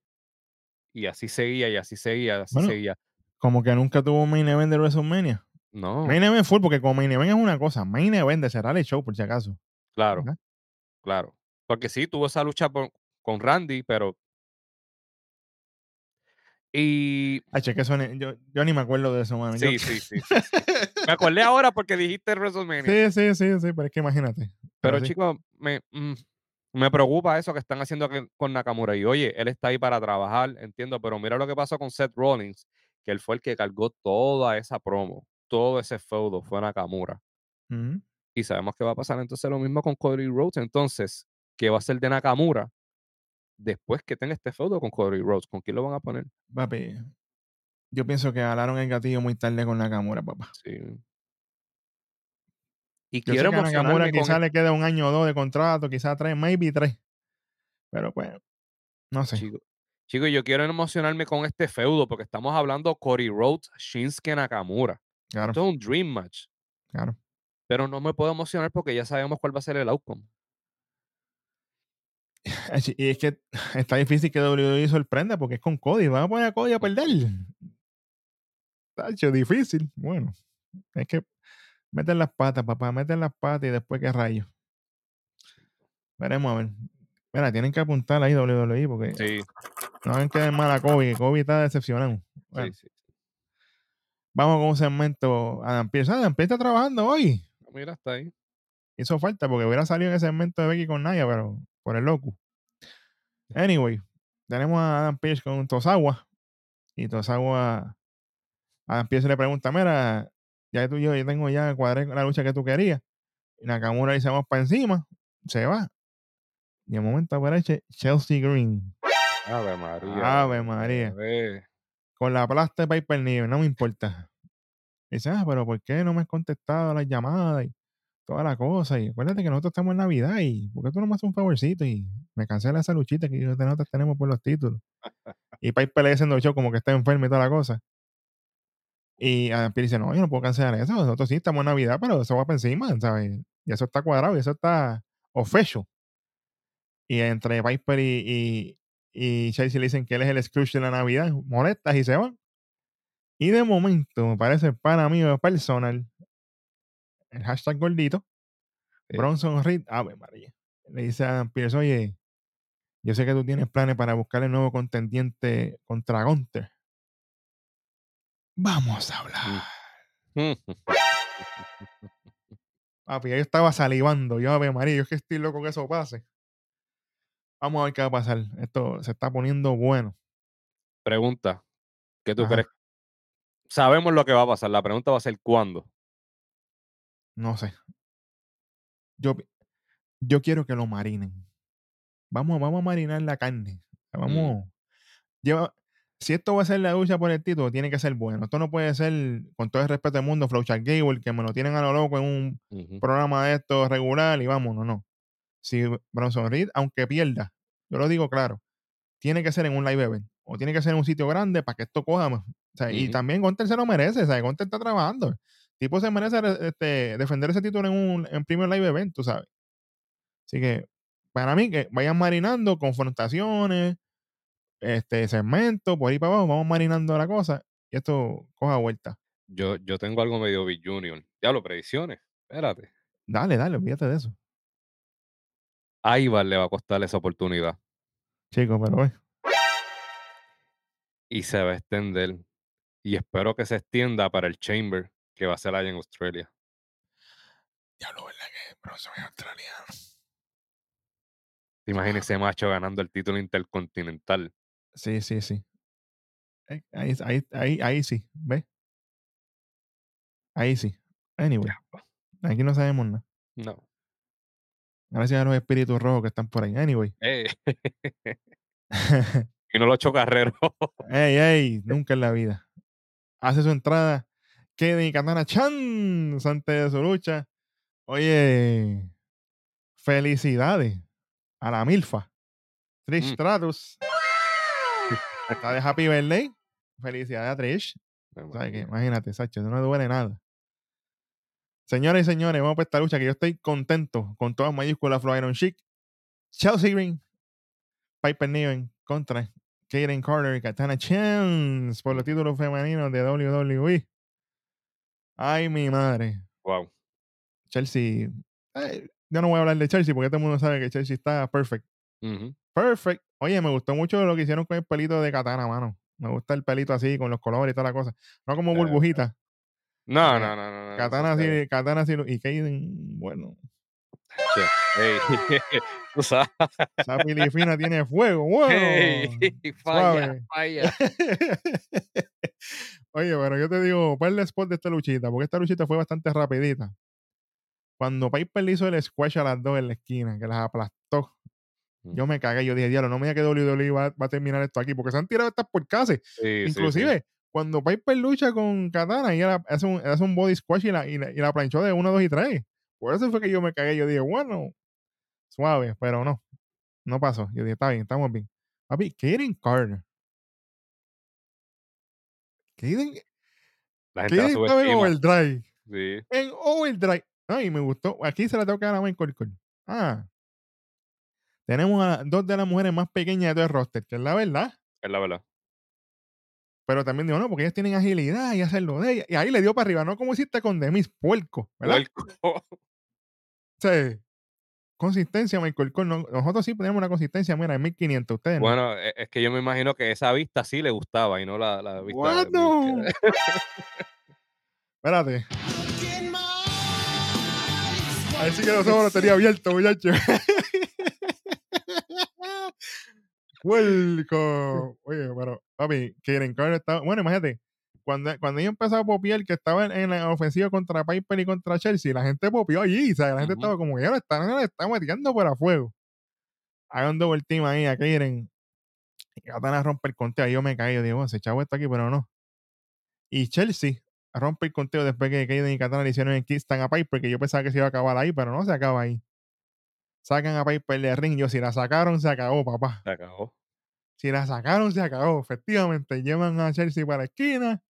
Y así seguía, y así seguía, así Bueno. seguía. Como que nunca tuvo un main event de WrestleMania. No, Main event full, porque como main event es una cosa. Main event de cerrar el show, por si acaso. claro, ¿verdad? claro. Porque sí, tuvo esa lucha por- con Randy, pero. Y. Ay, che, que eso ni- yo, yo ni me acuerdo de eso, mano. Yo- Sí, sí, sí, sí, sí. <laughs> Me acordé ahora porque dijiste WrestleMania. sí, sí, sí, sí, pero es que imagínate. pero, sí. chicos, me, mm, me preocupa eso que están haciendo con Nakamura. Y oye, él está ahí para trabajar, entiendo, pero mira lo que pasó con Seth Rollins, que él fue el que cargó toda esa promo, todo ese feudo fue Nakamura. Y sabemos que va a pasar entonces lo mismo con Cody Rhodes. Entonces, ¿qué va a ser de Nakamura después que tenga este feudo con Cody Rhodes? ¿Con quién lo van a poner? Papi, yo pienso que jalaron el gatillo muy tarde con Nakamura, papá. Sí. Y Yo sé quiero que a Nakamura con quizás le queda un año o dos de contrato, quizás tres, maybe tres. Pero pues, no sé. Chico, chico, yo quiero emocionarme con este feudo porque estamos hablando Cody Rhodes, Shinsuke Nakamura. Claro, Esto es un dream match. claro. Pero no me puedo emocionar porque ya sabemos cuál va a ser el outcome. <laughs> Y es que está difícil que WWE sorprenda porque es con Cody. Van a poner a Cody a perder. Tacho, difícil. Bueno, es que meten las patas, papá. Meten las patas y después qué rayos. Veremos a ver. Mira, tienen que apuntar ahí WWE porque Sí, no ven que mal a Kobe, Kobe está decepcionado. Bueno, sí, sí. vamos con un segmento. Adam Pearce. Ah, Adam Pearce está trabajando hoy. Mira, está ahí. Hizo falta porque hubiera salido en ese segmento de Becky con Naya, pero por el loco. Anyway, tenemos a Adam Pearce con Tosawa. Y Tosawa, Adam Pearce le pregunta: Mira, ya tú y yo, yo tengo ya cuadré la lucha que tú querías. Y Nakamura dice: Vamos para encima. Se va. Y de momento aparece Chelsea Green. Ave María. Ave María. con la plasta de Piper Niven, no me importa. Dice, ah, pero ¿por qué no me has contestado a las llamadas y toda la cosa? Y acuérdate que nosotros estamos en Navidad y ¿por qué tú no me haces un favorcito y me cancela esa luchita que nosotros tenemos por los títulos? Y dice en el show como que está enfermo y toda la cosa. Y dice, no, yo no puedo cancelar eso, nosotros sí estamos en Navidad, pero eso va para encima, ¿sabes? Y eso está cuadrado y eso está official. Y entre Piper y, y, y le dicen que él es el Scrooge de la Navidad, molestas y se van. Y de momento, me parece para mí personal, el hashtag gordito, Sí. Bronson Reed, Ave María. Le dice a Pearce, oye, yo sé que tú tienes planes para buscar el nuevo contendiente contra Gunter. Vamos a hablar. <laughs> Papi, yo estaba salivando, yo Ave María, yo es que estoy loco que eso pase. Vamos a ver qué va a pasar. Esto se está poniendo bueno. Pregunta. ¿Qué tú Ajá. crees? Sabemos lo que va a pasar. La pregunta va a ser cuándo. No sé. Yo, yo quiero que lo marinen. Vamos, vamos a marinar la carne. Mm. Vamos. Lleva, si esto va a ser la lucha por el título, tiene que ser bueno. Esto no puede ser, con todo el respeto del mundo, Flowchart Gable, que me lo tienen a lo loco en un programa de esto regular y vámonos, no. Si Bronson Reed, aunque pierda, yo lo digo claro, tiene que ser en un live event o tiene que ser en un sitio grande para que esto coja. más. O sea, Y también Gunter se lo merece, o sea, Gunter está trabajando. Tipo se merece re- este, defender ese título en un en live event, tú sabes. Así que, para mí, que vayan marinando confrontaciones, este segmento, por ahí para abajo, vamos marinando la cosa y esto coja vuelta. Yo, yo tengo algo medio Big Junior. Diablo, predicciones. Espérate. Dale, dale, olvídate de eso. A Ivar le va a costar esa oportunidad. Chicos, pero. Y se va a extender. Y espero que se extienda para el Chamber que va a ser allá en Australia. Diablo, ¿verdad que Bronson es australiano? ¿Te imaginas ese macho ganando el título intercontinental? Sí, sí, sí. Eh, Ahí, ahí, ahí, ahí sí, ¿ves? Ahí sí. Anyway, aquí no sabemos nada. No. Gracias a los espíritus rojos que están por ahí. Anyway. Eh, <laughs> <laughs> y no los chocarreros. ey, ey, nunca en la vida. Hace su entrada. Kevin Katana Chan, antes de su lucha. Oye, felicidades a la Milfa. Trish Mm. Stratus. Está de Happy Birthday. Felicidades a Trish. Imagínate, Sacho, no me duele nada. Señoras y señores, vamos para esta lucha que yo estoy contento con todas mayúsculas. Flo Iron Chic, Chelsea Green, Piper Niven contra Kaden Carter y Katana Chance por los títulos femeninos de WWE. Ay, mi madre. Wow. Chelsea. eh, yo no voy a hablar de Chelsea porque todo el mundo sabe que Chelsea está perfect. Perfect. Oye, me gustó mucho lo que hicieron con el pelito de Katana, mano. Me gusta el pelito así, con los colores y toda la cosa. No como Eh, burbujita. No, Eh, no, no, no. no, Katana así, Katana así. Y Kaden, bueno. Che, ey, <laughs> tú sabes. Esa tiene fuego. Bueno. Ey, <laughs> falla, suave. falla. <laughs> Oye, pero yo te digo, ¿cuál es el spot de esta luchita? Porque esta luchita fue bastante rapidita. Cuando Piper le hizo el squash a las dos en la esquina, que las aplastó, Mm. yo me cagué. Yo dije, diablo, no me diga que WWE va, va a terminar esto aquí, porque se han tirado estas por casi. Sí, sí, sí. Inclusive, cuando Piper lucha con Katana, ella hace un, hace un body squash y la, y, la, y la planchó de 1, 2 y 3. Por eso fue que yo me cagué. Yo dije, bueno, suave, pero no. No pasó. Yo dije, está bien, estamos bien. Papi, Kaden Carter. Kaden, La gente Kaden estaba en overdrive. Sí, En overdrive. Ay, me gustó. Aquí se la tengo que dar a Michael Cole. Ah. Tenemos a dos de las mujeres más pequeñas de todo el roster, que es la verdad. es la verdad. Pero también digo, no, porque ellas tienen agilidad y hacerlo de ellas. Y ahí le dio para arriba, no como hiciste con Demis Puerco, ¿verdad? Puerco. <laughs> Consistencia, Michael Cole. no- nosotros sí tenemos una consistencia, mira, en 1500. Ustedes no. Bueno, e- es que yo me imagino que esa vista sí le gustaba y no la, la vista. de- Bueno. <laughs> Espérate. Ahí sí que los ojos los tenía <laughs> abiertos, muchacho. <laughs> Welcome. Oye, pero, papi, Karen Carter estaba. Bueno, imagínate, cuando, cuando ella empezó a popiar que estaba en, en la ofensiva contra Piper y contra Chelsea, la gente popió allí. O sea, la gente estaba como, ya lo están, lo están metiendo por a fuego. Hagan un double team ahí a Karen. Y Katana rompe el conteo. Ahí yo me caí. Yo digo, "Oh, ese chavo está aquí, pero no. Y Chelsea rompe el conteo después que Kaden y Katana le hicieron el kiss a Piper, que yo pensaba que se iba a acabar ahí, pero no se acaba ahí. Sacan a Piper de ring. Yo, si la sacaron, se acabó, papá. Se acabó. Si la sacaron, se acabó. Efectivamente, llevan a Chelsea para la esquina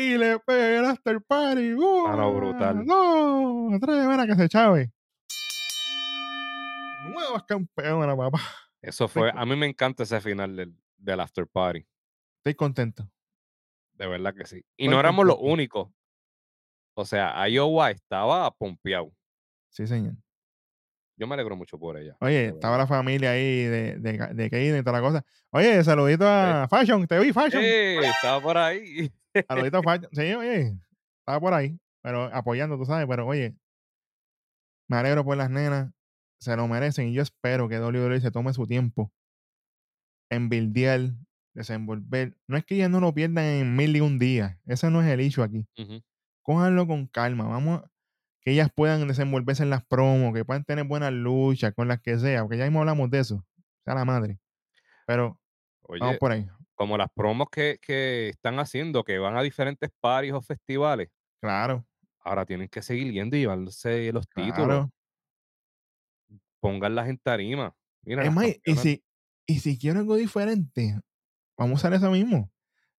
y le pegan el after party. Ah, no, ¡Una, brutal. dos, tres, mira que se chave. Nuevas campeonas, papá. Eso fue. A mí me encanta ese final del, del after party. Estoy contento. De verdad que sí. Y Estoy no éramos los únicos. O sea, Iowa estaba pompeado. Sí, señor. Yo me alegro mucho por ella. Oye, estaba la familia ahí de, de, de y toda la cosa. Oye, saludito a Fashion, te vi, Fashion. ¡Eh! Estaba por ahí. Saludito a <laughs> Fashion. Sí, oye, estaba por ahí, pero apoyando, tú sabes, pero oye, me alegro por las nenas, se lo merecen y yo espero que WWE se tome su tiempo en buildear, desenvolver. No es que ellas no lo pierdan en mil y un días, ese no es el issue aquí. Cójanlo con calma, vamos a- que ellas puedan desenvolverse en las promos, que puedan tener buenas luchas con las que sea, porque ya mismo hablamos de eso, sea la madre. Pero vamos por ahí. como las promos que, que están haciendo, que van a diferentes paris o festivales, Claro, ahora tienen que seguir yendo y llevándose los títulos. claro. Pónganlas en tarima. Mira, Es más, y si, y si quiero algo diferente, vamos a hacer eso mismo.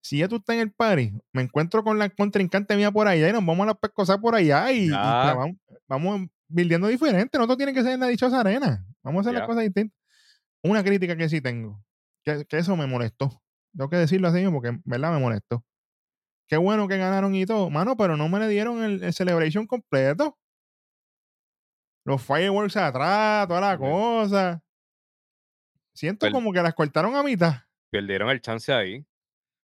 Si ya tú estás en el party, me encuentro con la contrincante mía por allá y nos vamos a la pescosar por allá y, vamos, vamos diferente. No todo tiene que ser en la dichosa arena. Vamos a hacer las cosas distintas. Una crítica que sí tengo, que, que eso me molestó. Tengo que decirlo así porque, en ¿verdad? Me molestó. Qué bueno que ganaron y todo, mano, pero no me le dieron el, el celebration completo. Los fireworks atrás, toda la cosa. Siento como que las cortaron a mitad. Perdieron el chance ahí.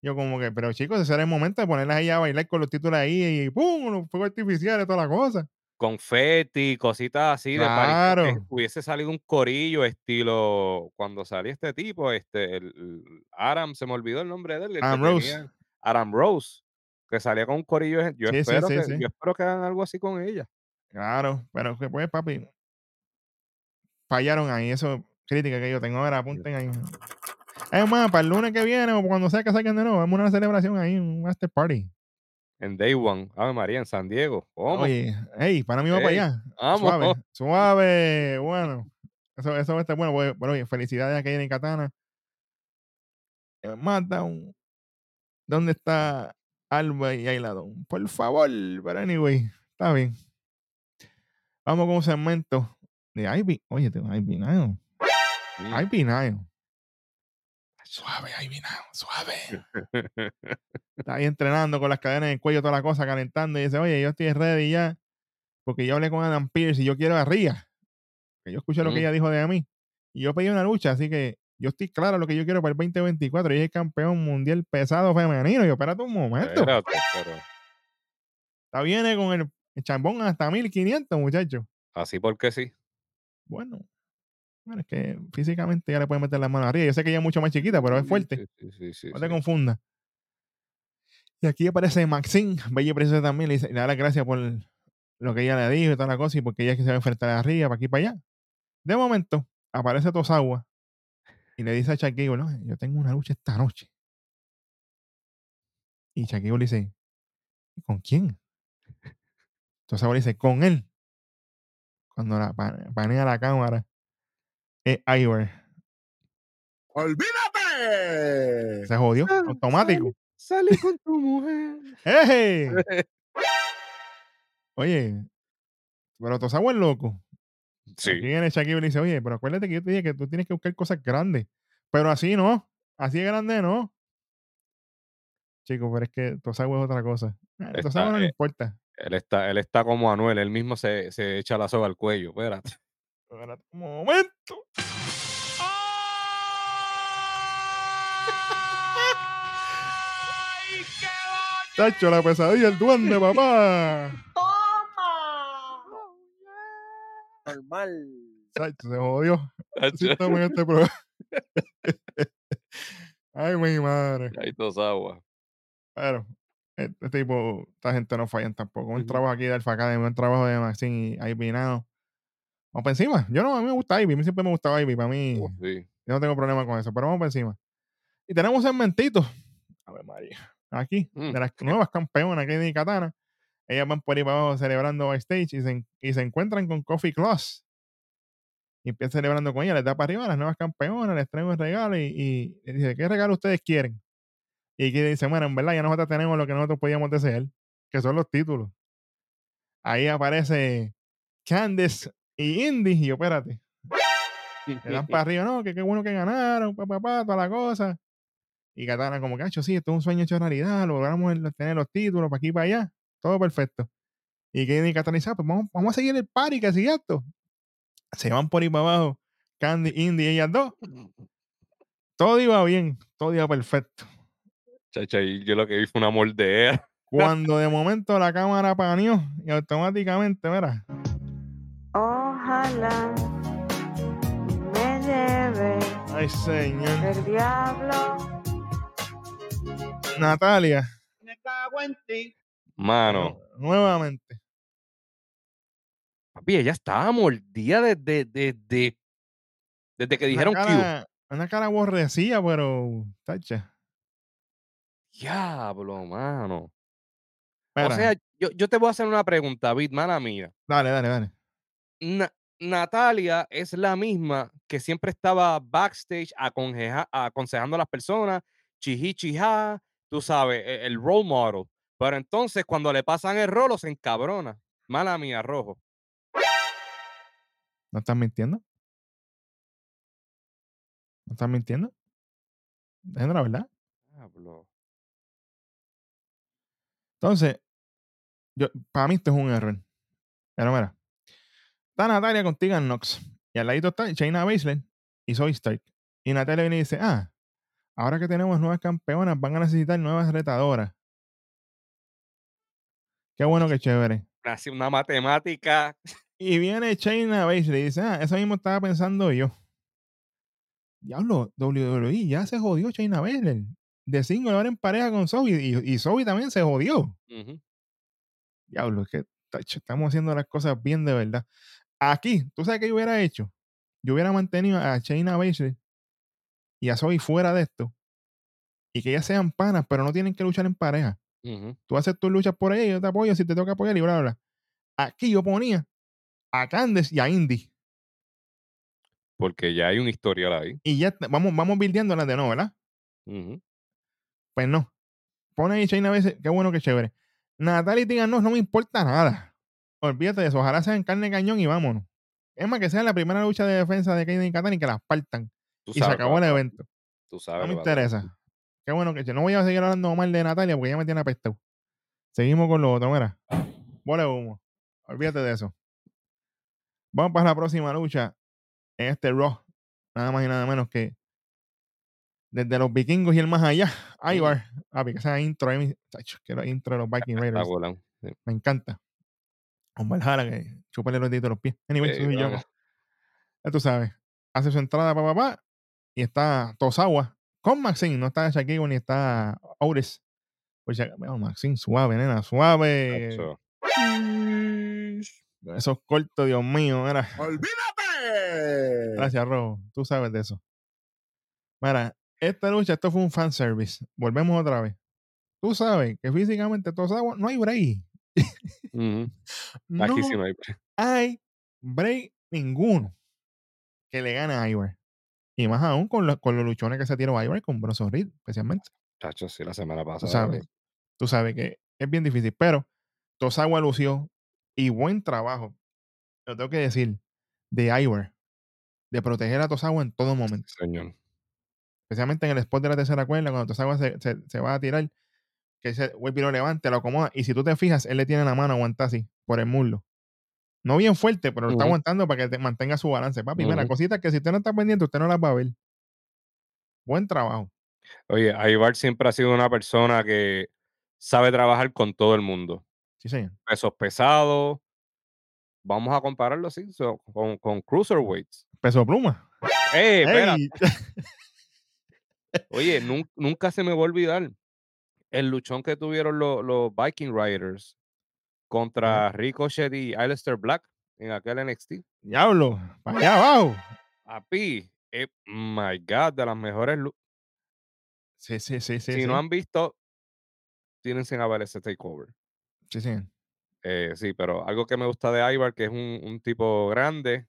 Yo como que, pero chicos, ese era el momento de ponerlas ahí a bailar con los títulos ahí y ¡pum! Los fuegos artificiales, toda la cosa. confeti, cositas así de party, que Claro. hubiese salido un corillo estilo cuando salía este tipo, este, el el Adam, se me olvidó el nombre de él, Adam Rose. tenía Adam Rose, que salía con un corillo de yo Sí, sí, espero sí, que sí. yo espero que hagan algo así con ella. Claro, pero que pues, papi fallaron ahí, eso crítica que yo tengo ahora, apunten ahí. Es más, para el lunes que viene o cuando sea que saquen de nuevo, vamos a una celebración ahí, un after party. En Day One, Ave María, en San Diego, ¿cómo? Oye, hey, para mí va para Ey, allá. vamos. Suave, suave, bueno. Eso, eso va a estar bueno. Pues, Pero oye, felicidades a Kaden Katana. Eh, Smackdown. ¿Dónde está Alba y Ailadón? Por favor, pero anyway, está bien. Vamos con un segmento de Ivy. Oye, tengo Ivy Nile. Mm. Ivy Nile. Suave, Ivy Nile, suave. Está ahí entrenando con las cadenas en el cuello, toda la cosa, calentando. Y dice, oye, yo estoy ready ya. Porque yo hablé con Adam Pierce y yo quiero a. Que yo escuché lo que ella dijo de mí. Y yo pedí una lucha, así que yo estoy claro lo que yo quiero para el 2024. Y es el campeón mundial pesado femenino. Y yo, espérate un momento. Espérate, pero Está viene con el, el chambón hasta 1500, muchachos. así porque sí. Bueno. Bueno, es que físicamente ya le puede meter la mano arriba. Yo sé que ella es mucho más chiquita, pero es fuerte. sí, sí, sí, sí, No te confundas. Y aquí aparece Maxine, bella y preciosa también, le, dice, le da las gracias por lo que ella le dijo y toda la cosa, y porque ella es que se va a enfrentar arriba, para aquí y para allá. De momento, aparece Tosawa y le dice a Shaquille, no, yo tengo una lucha esta noche. Y Shaquille le dice, ¿y con quién? Tosawa le dice, con él. Cuando la pa- panea la cámara, es Iver. ¡Olvídate! Se jodió, Ah, automático. Salí con <laughs> tu mujer. ¡Eje! <laughs> Oye, pero Tosawa es loco. Sí. Aquí Shaquille le dice, oye, pero acuérdate que yo te dije que tú tienes que buscar cosas grandes. Pero así no. Así de grande no. Chico, pero es que Tosawa es otra cosa. A Está, Tosawa no le eh, importa. Él está, él está como Anuel, él mismo se, se echa la soga al cuello. Espérate. Espérate un momento. Tacho, la pesadilla, el duende, <laughs> papá. Normal. Tacho, se jodió. Así estamos en este programa. <laughs> Ay, mi madre. Ahí agua. Pero, este tipo, esta gente no fallan tampoco. Un trabajo aquí de Alfa Academy, un trabajo de Maxine y Ivy Nao. Vamos para encima. Yo no, a mí me gusta Ivy. A mí siempre me gustaba Ivy. Para mí, Oh, sí. yo no tengo problema con eso. Pero vamos para encima. Y tenemos un segmentito. A ver, María. Aquí, Mm. de las nuevas campeonas que hay Katana. Ellas van por ahí para abajo celebrando backstage y se, y se encuentran con Coffee Claus. Y empiezan celebrando con ella, les da para arriba a las nuevas campeonas, les traen un regalo y, y, y dice, ¿qué regalo ustedes quieren? Y aquí dice, bueno, en verdad ya nosotros tenemos lo que nosotros podíamos desear, que son los títulos. Ahí aparece Candice y Indy, y yo, espérate, le dan para arriba, no, que qué bueno que ganaron, papá, pa, pa, toda la cosa. Y Katana como que, "Acho, sí, esto es un sueño hecho realidad, logramos el- tener los títulos para aquí y para allá, todo perfecto. Y que y Katana dice, "Ah, pues vamos, vamos a seguir el party, que así esto. Se van por ahí para abajo, Candy, Indy y ellas dos. Todo iba bien, todo iba perfecto. Chacha, y yo lo que vi fue una moldea. Cuando de momento la cámara paneó y automáticamente, mira, Me lleve ay señor, el diablo. Natalia, Mano, nuevamente. papi, ella estaba mordida desde, desde, desde que dijeron una Q. cara, una cara aborrecida, pero, tacha. Diablo, mano. Espera, O sea, yo, yo te voy a hacer una pregunta, Bit, mala mía. dale, dale, dale. Na- Natalia es la misma que siempre estaba backstage aconseja- aconsejando a las personas, chiji chija, tú sabes, e- el role model. Pero entonces cuando le pasan el rolo se encabrona. Mala mía, rojo. ¿No estás mintiendo? ¿No estás mintiendo? Diciendo la verdad. Diablo. Entonces, yo, para mí esto es un error. Pero mira, está Natalia con Tegan Knox. Y al ladito está Shayna Baszler y Zoe Stark. Y Natalia viene y dice, ah, ahora que tenemos nuevas campeonas, van a necesitar nuevas retadoras. Qué bueno, qué chévere. Así una matemática. <laughs> Y viene Shayna Baszler y dice, ah, eso mismo estaba pensando yo. Diablo, WWE ya se jodió Shayna Baszler. De single ahora en pareja con Zoe y, y Zoe también se jodió. Diablo, es que estamos haciendo las cosas bien de verdad. Aquí, ¿tú sabes qué yo hubiera hecho? Yo hubiera mantenido a Shayna Baszler y a Zoe fuera de esto. Y que ellas sean panas, pero no tienen que luchar en pareja. Tú haces tus luchas por ella, yo te apoyo si te toca apoyar y bla, bla, bla. Aquí yo ponía a Candice y a Indy. Porque ya hay un historial ahí. Y ya vamos, vamos buildeándolas de nuevo, ¿verdad? Pues no. Pone ahí Shayna Baszler, qué bueno, qué chévere. Natalia y no, no me importa nada. Olvídate de eso. Ojalá sean carne cañón y vámonos. Es más que sea la primera lucha de defensa de Kaiden y Katana y que las partan. Tú Y se acabó el evento. Tú sabes No me interesa. Qué bueno que no voy a seguir hablando mal de Natalia porque ya me tiene apestado. Seguimos con lo otro, mira. Bola de humo. Olvídate de eso. Vamos para la próxima lucha en este Raw. Nada más y nada menos que desde los vikingos y el más allá. Ivar. Ah, que esa intro la intro de los Viking <laughs> Raiders. Me encanta. Con Valhalla que chúpale los deditos de los pies. Anyway, Sí, soy yo. Ya tú sabes. Hace su entrada para papá. Y está Tosawa con Maxine. No está Shaquille ni está Otis. Pues ya, bueno, Maxine, suave, nena, suave. Tacho. Esos cortos, Dios mío. Era. ¡Olvídate! Gracias, Robo. Tú sabes de eso. Mira, esta lucha, esto fue un fanservice. Volvemos otra vez. Tú sabes que físicamente Tosawa no hay break. No Aquí sí no hay. hay break ninguno que le gane a Ivar. Y más aún con, los- con los luchones que se tiró Ivar con Bronson Reed, especialmente. Tacho, sí, la semana Tú pasada. sabes, tú sabes que es bien difícil. Pero Tosawa lució y buen trabajo, lo tengo que decir, de Ivar, de proteger a Tosawa en todo momento. Sí, señor. Especialmente en el spot de la tercera cuerda, cuando Tosawa se, se, se va a tirar, que ese Whippy lo levante, lo acomoda. Y si tú te fijas, él le tiene la mano aguantada así, por el muslo. No bien fuerte, pero lo está aguantando para que te mantenga su balance. Papi, mira, Ujú. cositas que si usted no está pendiente, usted no las va a ver. Buen trabajo. Oye, Ivar siempre ha sido una persona que sabe trabajar con todo el mundo. Sí, señor. Pesos pesados. Vamos a compararlo así so- con, con Cruiserweights. Peso pluma. ¡Eh. Oye, nun- nunca se me va a olvidar el luchón que tuvieron los, los Viking Riders contra Ricochet y Aleister Black en aquel NXT. Diablo, para allá abajo. Papi, eh, my God, de las mejores. lu- Sí, sí, sí, sí. si sí. no han visto, tienen que ver ese takeover. Sí, sí. Eh, sí, pero algo que me gusta de Ivar, que es un, un tipo grande,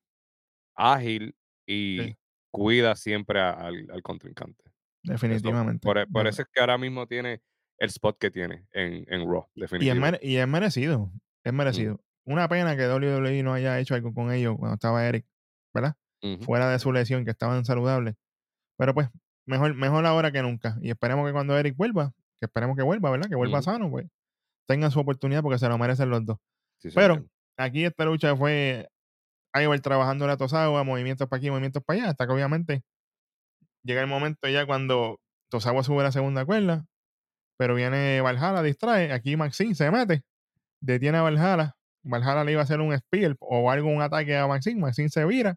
ágil y Sí. cuida siempre a- al, al contrincante. Eso, Definitivamente. por, e- por eso es que ahora mismo tiene el spot que tiene en, en Raw, y, es definitivamente. y es merecido. Es merecido. Una pena que WWE no haya hecho algo con ellos cuando estaba Eric, ¿verdad? Fuera de su lesión, que estaban saludables. Pero pues, mejor, mejor ahora que nunca. Y esperemos que cuando Eric vuelva, que esperemos que vuelva, ¿verdad? Que vuelva sano, pues tengan su oportunidad porque se lo merecen los dos. Sí, Pero señor. aquí esta lucha fue Ivar trabajando la Tosawa, movimientos para aquí, movimientos para allá, hasta que obviamente llega el momento ya cuando Tosawa sube la segunda cuerda, pero viene Valhalla, distrae, aquí Maxine se mete, detiene a Valhalla, Valhalla le iba a hacer un spear o algo, un ataque a Maxine, Maxine se vira,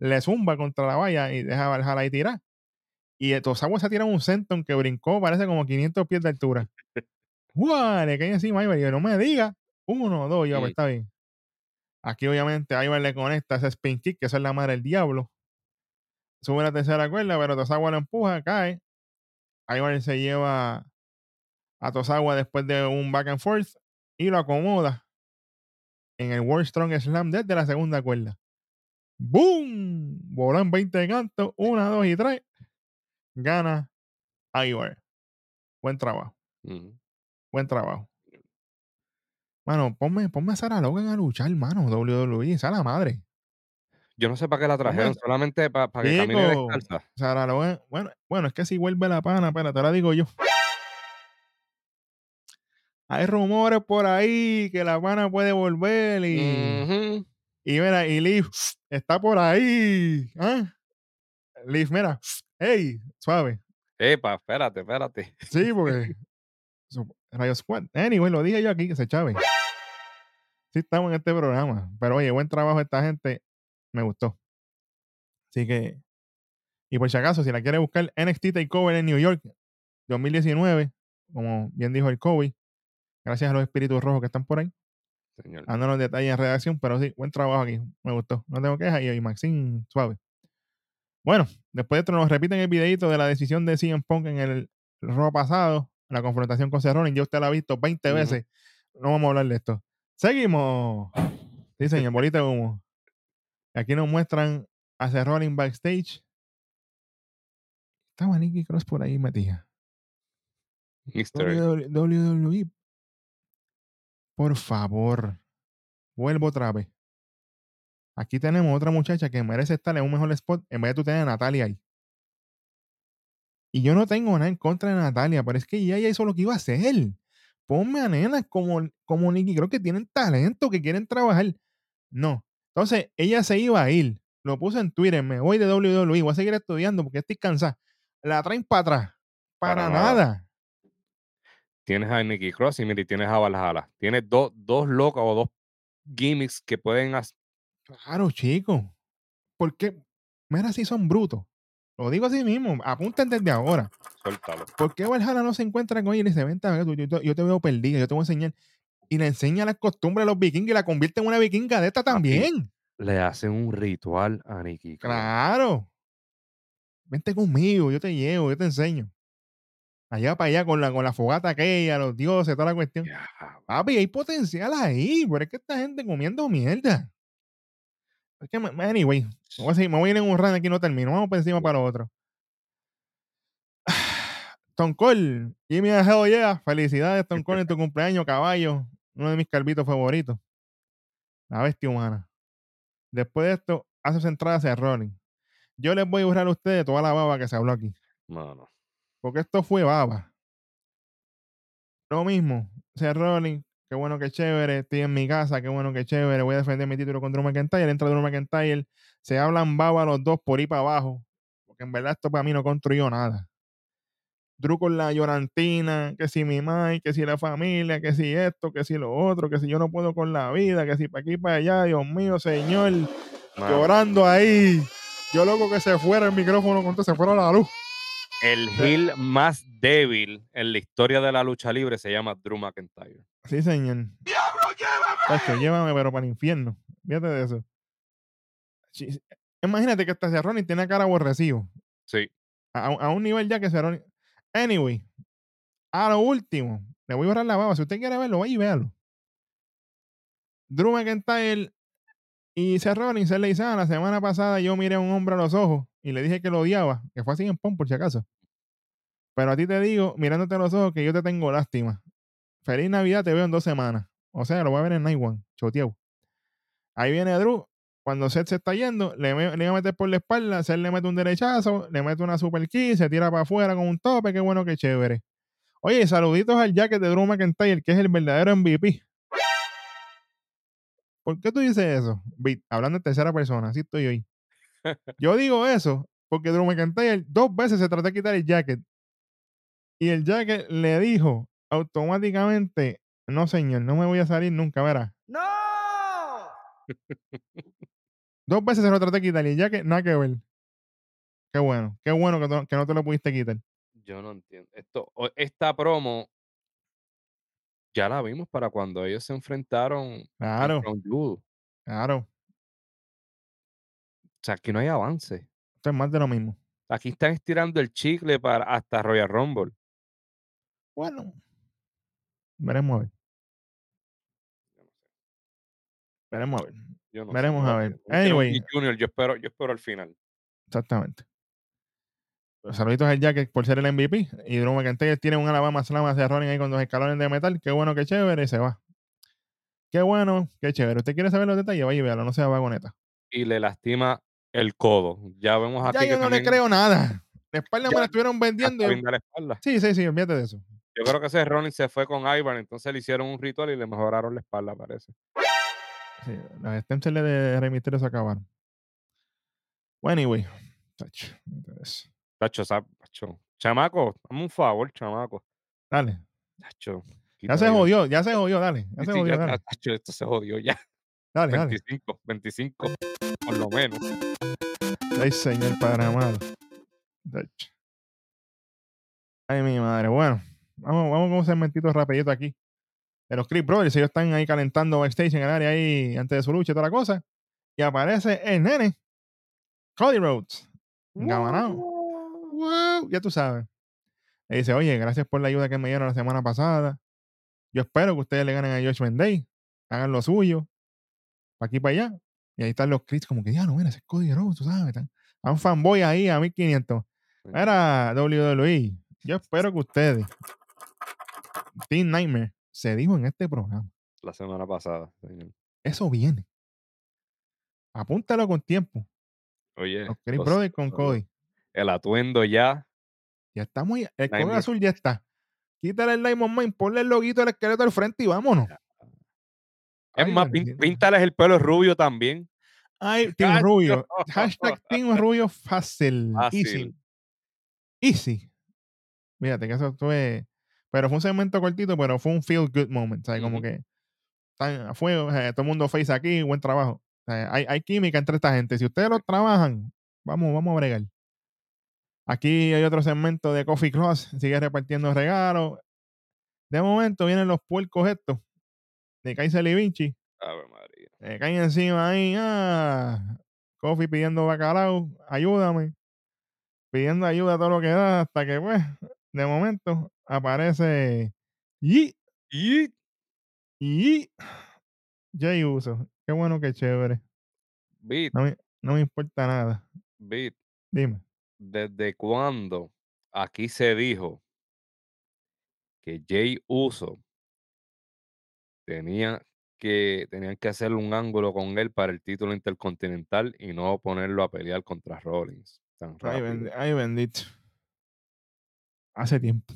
le zumba contra la valla y deja a Valhalla ahí tirar. Y Tosawa se tira un senton que brincó, parece como 500 pies de altura. ¡Guau! Le cae encima a yo, no me diga. Uno, dos, yo, pues Mm. está bien. Aquí obviamente Ivar le conecta ese spin kick, que eso es la madre del diablo. Sube la tercera cuerda, pero Tosawa lo empuja, cae. Ivar se lleva a Tosawa después de un back and forth y lo acomoda en el World Strong Slam desde la segunda cuerda. ¡Boom! Voló en 20 de canto. Una, dos y tres. Gana Ivar. Buen trabajo. Buen trabajo. Mano, ponme, ponme a Sarah Logan a luchar, mano. WWE, esa la madre. Yo no sé para qué la trajeron, solamente para que camine descalza. Sarah Logan. Bueno, bueno, es que si vuelve la pana, espérate, te la digo yo. Hay rumores por ahí que la pana puede volver y. Y mira, y Liv está por ahí. ¿ah? Liv, mira, hey, suave. Epa, espérate, espérate. Sí, porque. <laughs> Rayo Squad. Anyway, lo dije yo aquí, que se chave. sí estamos en este programa. Pero oye, buen trabajo esta gente. Me gustó. Así que, y por si acaso, si la quiere buscar, NXT Takeover en New York 2019, como bien dijo el Kobe, gracias a los espíritus rojos que están por ahí, Señor. los detalles en redacción, pero sí, buen trabajo aquí, me gustó, no tengo quejas, y, Maxine, suave. Bueno, después de esto nos repiten el videito de la decisión de CM Punk en el robo pasado, la confrontación con Rollins, ya usted la ha visto 20 Ujú. veces, no vamos a hablar de esto. Seguimos. Sí, señor, bolita de humo. Aquí nos muestran a Rollins backstage. Estaba Nicky Cross por ahí. Mister Egg. WWE. Por favor, vuelvo otra vez. Aquí tenemos otra muchacha que merece estar en un mejor spot en vez de tú tener a Natalia ahí. Y yo no tengo nada en contra de Natalia, pero es que ella ya hizo lo que iba a hacer. Ponme a nenas como, como Nicky, creo que tienen talento, que quieren trabajar. No. Entonces, ella se iba a ir. Lo puse en Twitter, me voy de WWE, voy a seguir estudiando porque estoy cansada. La traen para atrás. Para, Para nada. nada. Tienes a Nicky Cross y mira, tienes a Valhalla. Tienes dos, dos locas o dos gimmicks que pueden hacer. Claro, chico. Porque, mira, si son brutos. Lo digo así mismo, apunten desde ahora. Suéltalo. ¿Por qué Valhalla no se encuentra con ella y le dice, vente a ver, tú, yo, te- yo te veo perdida, yo te voy a enseñar? Y le enseña las costumbres de los vikingos y la convierte en una vikinga de esta también. Le hacen un ritual a Nicky Cross. Claro. Vente conmigo, yo te llevo, yo te enseño. Allá para allá con la, con la fogata aquella, los dioses, toda la cuestión. Ya, Papi, hay potencial ahí, pero es que esta gente comiendo mierda. Es que, me- anyway, me voy a, seguir- me voy a ir en un run aquí, no termino. Vamos por encima para lo otro. Stone Cold, Jimmy Hell yeah. Felicidades, Cold, en tu <laughs> cumpleaños, caballo. Uno de mis calvitos favoritos. La bestia humana. Después de esto, hace entrada hacia Rollins. Yo les voy a borrar a ustedes toda la baba que se habló aquí. mano. Porque esto fue baba. Lo mismo. Seth Rollins, qué bueno que chévere. Estoy en mi casa, qué bueno que chévere. Voy a defender mi título contra Drew McIntyre. Entra Drew McIntyre. Se hablan baba los dos por ahí para abajo. Porque en verdad esto para mí no construyó nada. Drew con la llorantina, que si mi mai, que si la familia, que si esto, que si lo otro, que si yo no puedo con la vida, que si para aquí para allá, Dios mío, señor, llorando ahí. Yo loco que se fuera el micrófono cuando se fuera la luz. El heel más débil en la historia de la lucha libre se llama Drew McIntyre. Sí, señor. Tacho, llévame, pero para el infierno. Fíjate de eso. Sí, Imagínate que hasta Cerrone tiene cara aborrecido. Sí. A, a un nivel ya que Cerrone. Anyway, a lo último, le voy a borrar la baba. Si usted quiere verlo, vaya y véalo. Drew McIntyre y Cerrone se le dice, "Ah, la semana pasada yo miré a un hombre a los ojos y le dije que lo odiaba, que fue así en pom, por si acaso. Pero a ti te digo, mirándote a los ojos, que yo te tengo lástima. Feliz Navidad, te veo en dos semanas. O sea, lo voy a ver en Night One, choteado. Ahí viene Drew. Cuando Seth se está yendo, le, me- iba a meter por la espalda, Seth le mete un derechazo, le mete una super kick, se tira para afuera con un tope, qué bueno, qué chévere. Oye, saluditos al jacket de Drew McIntyre, que es el verdadero MVP. ¿Por qué tú dices eso? Hablando en tercera persona, así estoy hoy. Yo digo eso porque Drew McIntyre dos veces se trató de quitar el jacket. Y el jacket le dijo automáticamente, no señor, no me voy a salir nunca, verá. ¡No! Dos veces se lo traté de quitar y el jacket, nada que ver. Qué bueno, qué bueno que, no- que no te lo pudiste quitar. Yo no entiendo. Esto, esta promo ya la vimos para cuando ellos se enfrentaron en Claro, claro. O sea, aquí no hay avance. Esto es más de lo mismo. Aquí están estirando el chicle para hasta Royal Rumble. Bueno, veremos a ver. Veremos a ver. Yo no sé, Veremos a ver. Anyway. Junior, yo espero, yo espero al final. Exactamente. Pues saluditos al Jacket por ser el MVP. Y Drew McIntyre tiene un Alabama Slam hacia Rollins ahí con dos escalones de metal. Qué bueno, qué chévere. Y se va. Qué bueno, qué chévere. ¿Usted quiere saber los detalles? Vaya y véalo, no sea vagoneta. Y le lastima el codo. Ya vemos aquí Ya yo no le también creo nada. La espalda me Ya- la estuvieron vendiendo. y- la espalda. Sí, sí, sí, olvídate de eso. Yo creo que ese Rollins se fue con Ivan, entonces le hicieron un ritual y le mejoraron la espalda, parece. Sí, las stem cells de Rey Mysterio se acabaron. Bueno, anyway. Tacho. Tacho, tacho. Chamaco, dame un favor, chamaco. Dale. Tacho. Ya se jodió, ya se jodió, dale. Ya Sí, se jodió, ya dale. tacho, esto se jodió ya. Dale, dale. 25, 25, por lo menos. Ay, señor Padre amado. Ay, mi madre. Bueno, vamos, vamos con un segmentito rapidito aquí. De los Creep Brothers, ellos están ahí calentando backstage en el área ahí antes de su lucha y toda la cosa. Y aparece el nene, Cody Rhodes. Gabanao. Wow, ya tú sabes. Le dice, oye, gracias por la ayuda que me dieron la semana pasada. Yo espero que ustedes le ganen a Josh Day. Hagan lo suyo. para aquí para allá. Y ahí están los crits como que, ya no, mira, ese es Cody Rhodes, tú sabes. Están, a un fanboy ahí a 1500. Sí. Era WWE. Yo espero que ustedes, Team Nightmare, se dijo en este programa. La semana pasada, señor. Eso viene. Apúntalo con tiempo. Oye, Los Brothers con Cody. el atuendo ya. Ya estamos. El color azul ya está. Quítale el Diamond Mine, ponle el loguito del esqueleto al frente y vámonos. Es Ay, más, píntales el pelo rubio también. Ay, <laughs> Team Cacho. Rubio. Hashtag Team Rubio fácil. Easy. Fácil. Easy. Fíjate que eso fue. Pero fue un segmento cortito, pero fue un feel good moment. ¿sabes? Como Ujú. que están a fuego, eh, todo el mundo face aquí, buen trabajo. O sea, hay, hay química entre esta gente. Si ustedes lo trabajan, vamos, vamos a bregar. Aquí hay otro segmento de Coffee Cross, sigue repartiendo regalos. De momento vienen los puercos estos de Kaiser y Vinci. Ave María. Me caen encima ahí. Ah, Coffee pidiendo bacalao, ayúdame. Pidiendo ayuda a todo lo que da, hasta que, pues, de momento aparece. Y, Y y, Jay Uso. Qué bueno, qué chévere. Beat, No me, no me importa nada. Beat, Dime. ¿desde cuándo aquí se dijo que Jay Uso tenía que, tenían que hacer un ángulo con él para el título intercontinental y no ponerlo a pelear contra Rollins tan Ay, ay, bendito. Hace tiempo.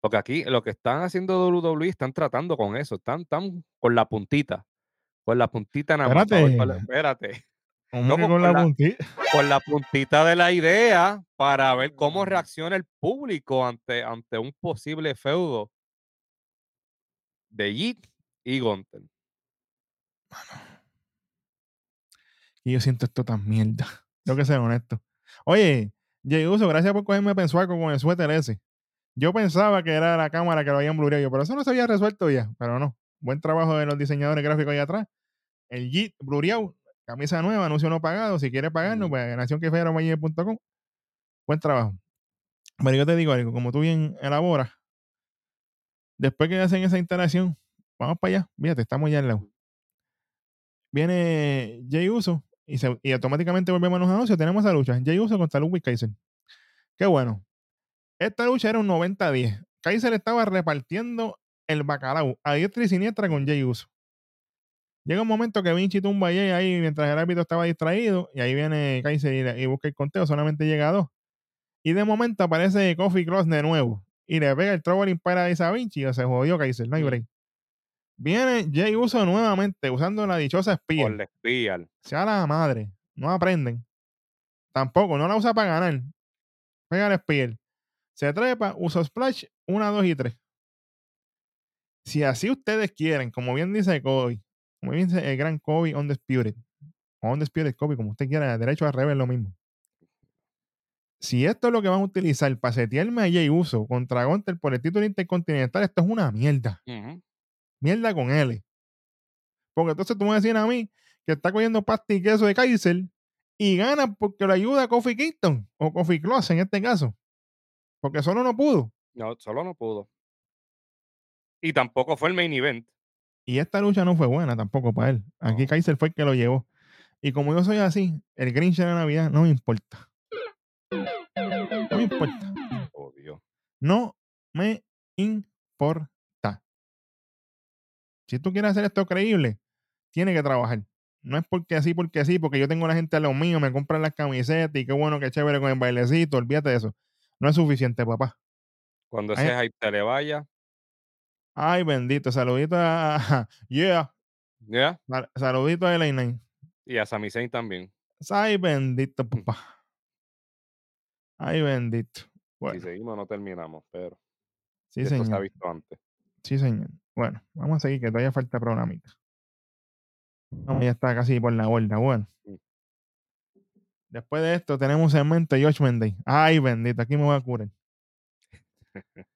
Porque aquí lo que están haciendo WWE están tratando con eso, están, están con la puntita, con la puntita nada más. Espérate. Espérate, ¿Cómo Loco, que con con la la- puntita? con la puntita de la idea para ver cómo reacciona el público ante, ante un posible feudo de Yeet y Gunter. Y yo siento esto tan mierda. <laughs> Tengo que ser honesto. Oye, Jay Uso, gracias por cogerme pensuaco con el suéter ese. Yo pensaba que era la cámara que lo habían blureado, pero eso no se había resuelto ya. Pero no. Buen trabajo de los diseñadores gráficos ahí atrás. El Jeep blureado, camisa nueva, anuncio no pagado. Si quieres pagarnos, pues nacionquefero.com. Buen trabajo. Pero yo te digo algo, como tú bien elaboras, después que hacen esa interacción, vamos para allá. Fíjate, estamos ya al lado. Viene Jay Uso y, se- y automáticamente volvemos a los anuncios. Tenemos esa lucha. Jay Uso contra Ludwig Kaiser. Qué bueno. Esta lucha era un 90-10. Kaiser estaba repartiendo el bacalao a diestra y siniestra con Jay Uso. Llega un momento que Vinci tumba a Jay ahí mientras el árbitro estaba distraído y ahí viene Kaiser y, busca el conteo. Solamente llega a dos. Y de momento aparece Coffee Cross de nuevo y le pega el Trouble Paradise a Vinci y se jodió Kaiser. No hay break. Viene Jay Uso nuevamente usando la dichosa espía. Por la espía. sea la madre, no aprenden. Tampoco, no la usa para ganar. Pega el spear. Se trepa, usa splash, una, dos y tres. Si así ustedes quieren, como bien dice Kobe, como bien dice el gran Kobe on the Spirit, o on the Spirit Kobe, como usted quiera, derecho al revés, lo mismo. Si esto es lo que van a utilizar para setearme a Jay Uso contra Gunter por el título intercontinental, esto es una mierda. Ujú. Mierda con L. Porque entonces tú me vas a mí que está cogiendo pasta y queso de Kaiser y gana porque lo ayuda a Kofi Kingston o Kofi Kloss en este caso. Porque solo no pudo. No, solo no pudo. Y tampoco fue el main event. Y esta lucha no fue buena tampoco para él. Aquí No. Kaiser fue el que lo llevó. Y como yo soy así, el Grinch de la Navidad no me importa. No me importa. No me importa. Si tú quieres hacer esto creíble, tiene que trabajar. No es porque así, porque sí, porque yo tengo la gente a lo mío, me compran las camisetas y qué bueno, qué chévere con el bailecito, olvídate de eso. No es suficiente, papá. Cuando ese hype te le vaya, Ay, bendito. Saludito a. <laughs> Yeah. sal- Saludito a Elaine. Y a Sami Zayn también. Ay, bendito, papá. Ay, bendito. Bueno, Si seguimos, no terminamos, pero sí, esto se ha señor. visto antes. Sí, señor. Bueno, vamos a seguir, que todavía falta programita. Vamos, ya está casi por la borda. Bueno. Después de esto, tenemos un segmento de Judgment Day. Ay, bendito, aquí me voy a curar. <laughs>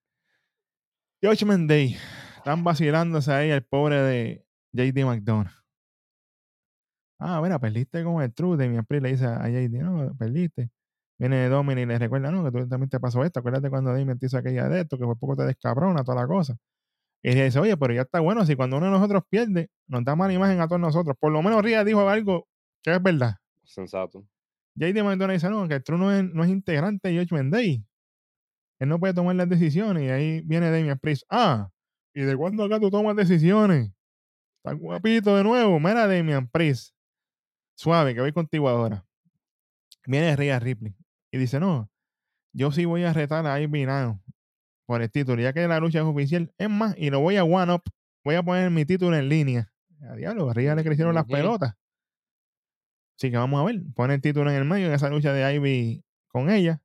Judgment Day. Están vacilándose ahí el pobre de JD McDonough. Ah, mira, perdiste con el True. Damian Priest le dice a JD, no, perdiste. Viene Dominic y le recuerda, no, que tú también te pasó esto. Acuérdate cuando Damian te hizo aquella de esto, que por poco te descabrona, toda la cosa. Y ella dice, oye, pero ya está bueno, si cuando uno de nosotros pierde, nos da mala imagen a todos nosotros. Por lo menos Ria dijo algo que es verdad. Sensato. JD McDonough dice, no, que el True no es, no es integrante de Judgment Day. Él no puede tomar las decisiones. Y ahí viene Damian Priest. Ah, ¿y de cuándo acá tú tomas decisiones? Está guapito de nuevo. Mira, Damian Priest. Suave, que voy contigo ahora. Viene Rhea Ripley. Y dice, no, yo sí voy a retar a Ivy Now por el título, ya que la lucha es oficial. Es más, y lo voy a one up. Voy a poner mi título en línea. A diablo, a Rhea le crecieron las pelotas. Así que vamos a ver. Pone el título en el medio en esa lucha de Ivy con ella.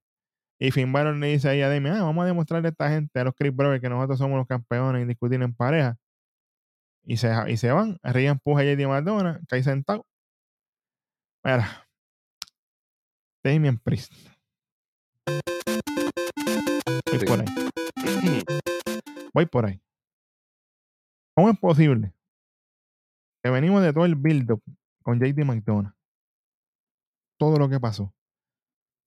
Y Finn Balor le dice ahí a Damian, ah, vamos a demostrarle a esta gente, a los Chris Brothers, que nosotros somos los campeones indiscutibles en pareja. Y se, y se van. Rhea empuja a JD McDonough, cae sentado. Mira. Damian Priest. Voy Sí. por ahí. Voy por ahí. ¿Cómo es posible que venimos de todo el build-up con JD McDonough? Todo lo que pasó.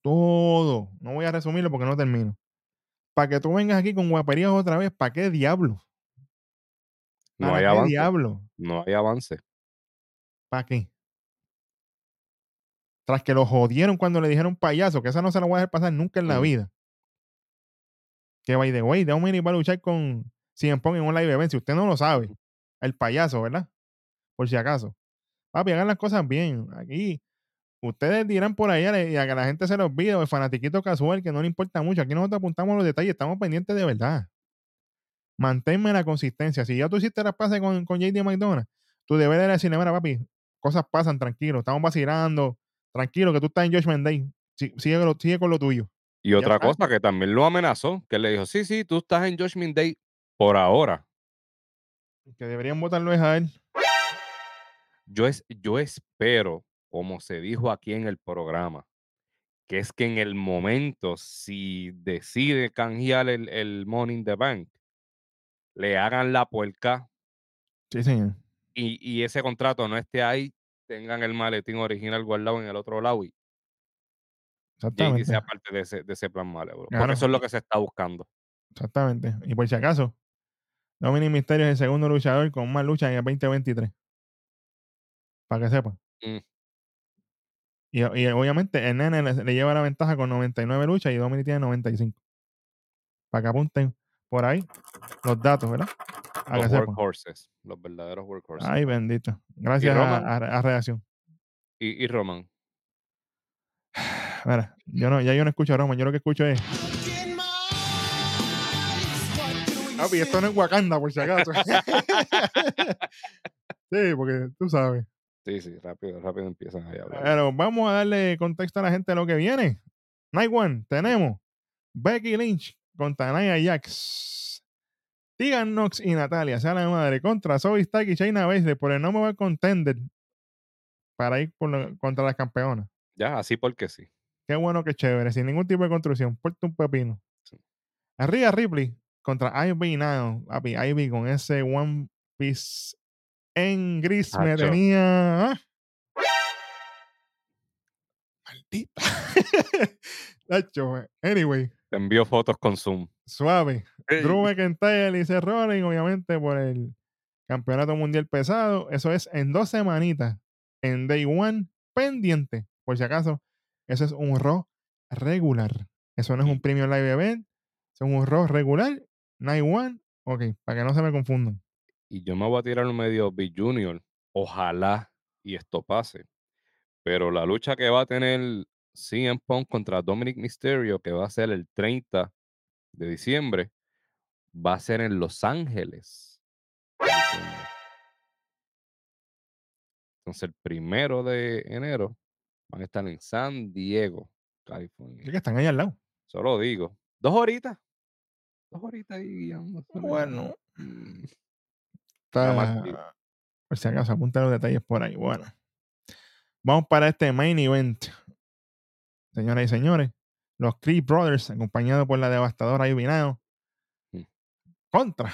Todo. No voy a resumirlo porque no termino. Para que tú vengas aquí con guaperías otra vez, ¿para qué diablo? No ¿Para hay qué avance. diablo? No hay avance. ¿Para qué? Tras que lo jodieron cuando le dijeron payaso, que esa no se la voy a dejar pasar nunca en la Mm. vida. Que by the way, Dominic va a luchar con CM Punk en un live event. Si usted no lo sabe, el payaso, ¿verdad? Por si acaso. Papi, hagan las cosas bien. Aquí, ustedes dirán por allá y a que la gente se lo olvide, el fanatiquito casual que no le importa mucho. Aquí nosotros apuntamos los detalles, estamos pendientes de verdad. Manténme la consistencia. Si ya tú hiciste las pases con, con JD McDonough, tú debes de decirle, mira, papi, cosas pasan, tranquilo, estamos vacilando, tranquilo, que tú estás en Judgment Day. Sigue, sigue con lo tuyo. Y Ya otra está. cosa que también lo amenazó, que le dijo, sí, sí, tú estás en Judgment Day por ahora. Que deberían votarlo es a él. Yo, es, yo espero, como se dijo aquí en el programa, que es que en el momento, si decide canjear el, el Money in the Bank, le hagan la puerca Sí, señor. y, y ese contrato no esté ahí, tengan el maletín original guardado en el otro lado y Exactamente. sea parte de ese, de ese plan malévolo. Claro. Porque eso es lo que se está buscando. Exactamente. Y por si acaso, Dominic Mysterio es el segundo luchador con más luchas en el 2023. Para que sepan. Mm. Y, y obviamente el nene le, le lleva la ventaja con 99 luchas y Dominic tiene 95. Para que apunten por ahí los datos, ¿verdad? Los workhorses, los verdaderos workhorses. Ay, bendito. Gracias a, a, a Reacción. y, y Roman, Mira, yo no, ya yo no escucho a Roman, yo lo que escucho es. Papi, esto no es Wakanda, por si acaso. <laughs> sí, porque tú sabes. sí, sí, rápido, rápido empiezan ahí a hablar. Pero vamos a darle contexto a la gente de lo que viene. Night One, tenemos Becky Lynch contra Nia Jax. Tegan Knox y Natalia, sea la madre, contra Zoe Stark y Shayna Baszler por el no mover contender para ir por lo- contra las campeonas. Ya, así porque sí. Qué bueno, qué chévere, sin ningún tipo de construcción. Puerto un pepino. Sí. Arriba Ripley contra Ivy Now. Papi, Ivy con ese One Piece en gris me Acho. tenía. ¿ah? Maldita. <laughs> Nacho, anyway, Te envío fotos con Zoom. suave. Ey, Drew McIntyre y Seth Rollins, obviamente, por el campeonato mundial pesado. Eso es en dos semanitas. En Day One, pendiente. Por si acaso, eso es un Raw regular. Eso no es un Premium Live Event. Eso es un Raw regular. Night One. Ok, para que no se me confundan. Y yo me voy a tirar un medio Big Junior. Ojalá y esto pase. Pero la lucha que va a tener CM Punk contra Dominic Mysterio, que va a ser el 30 de diciembre, va a ser en Los Ángeles. Entonces, el primero de enero van a estar en San Diego, Es California. que están ahí al lado. Solo digo. Dos horitas. Dos horitas ahí guiando. es. Bueno, Mm, Está- por si acaso, apunta los detalles por ahí. Bueno. Vamos para este main event. Señoras y señores. Los Creed Brothers, acompañados por la devastadora Ivy Nile, Mm. contra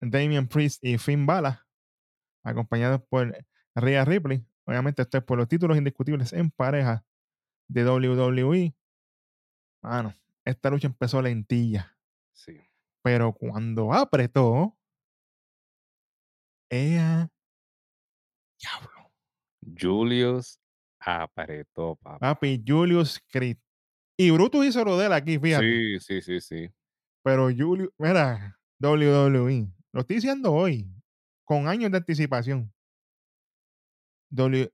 Damian Priest y Finn Balor, acompañados por Rhea Ripley. Obviamente, esto es por los títulos indiscutibles en pareja de WWE. Mano, esta lucha empezó lentilla, Sí. pero cuando apretó, ella. Diablo. Julius apretó, papá. Papi, Julius Creed. Y Brutus hizo lo de él aquí, fíjate. Sí, sí, sí, sí. Pero Julius, mira, WWE, lo estoy diciendo hoy, con años de anticipación. W,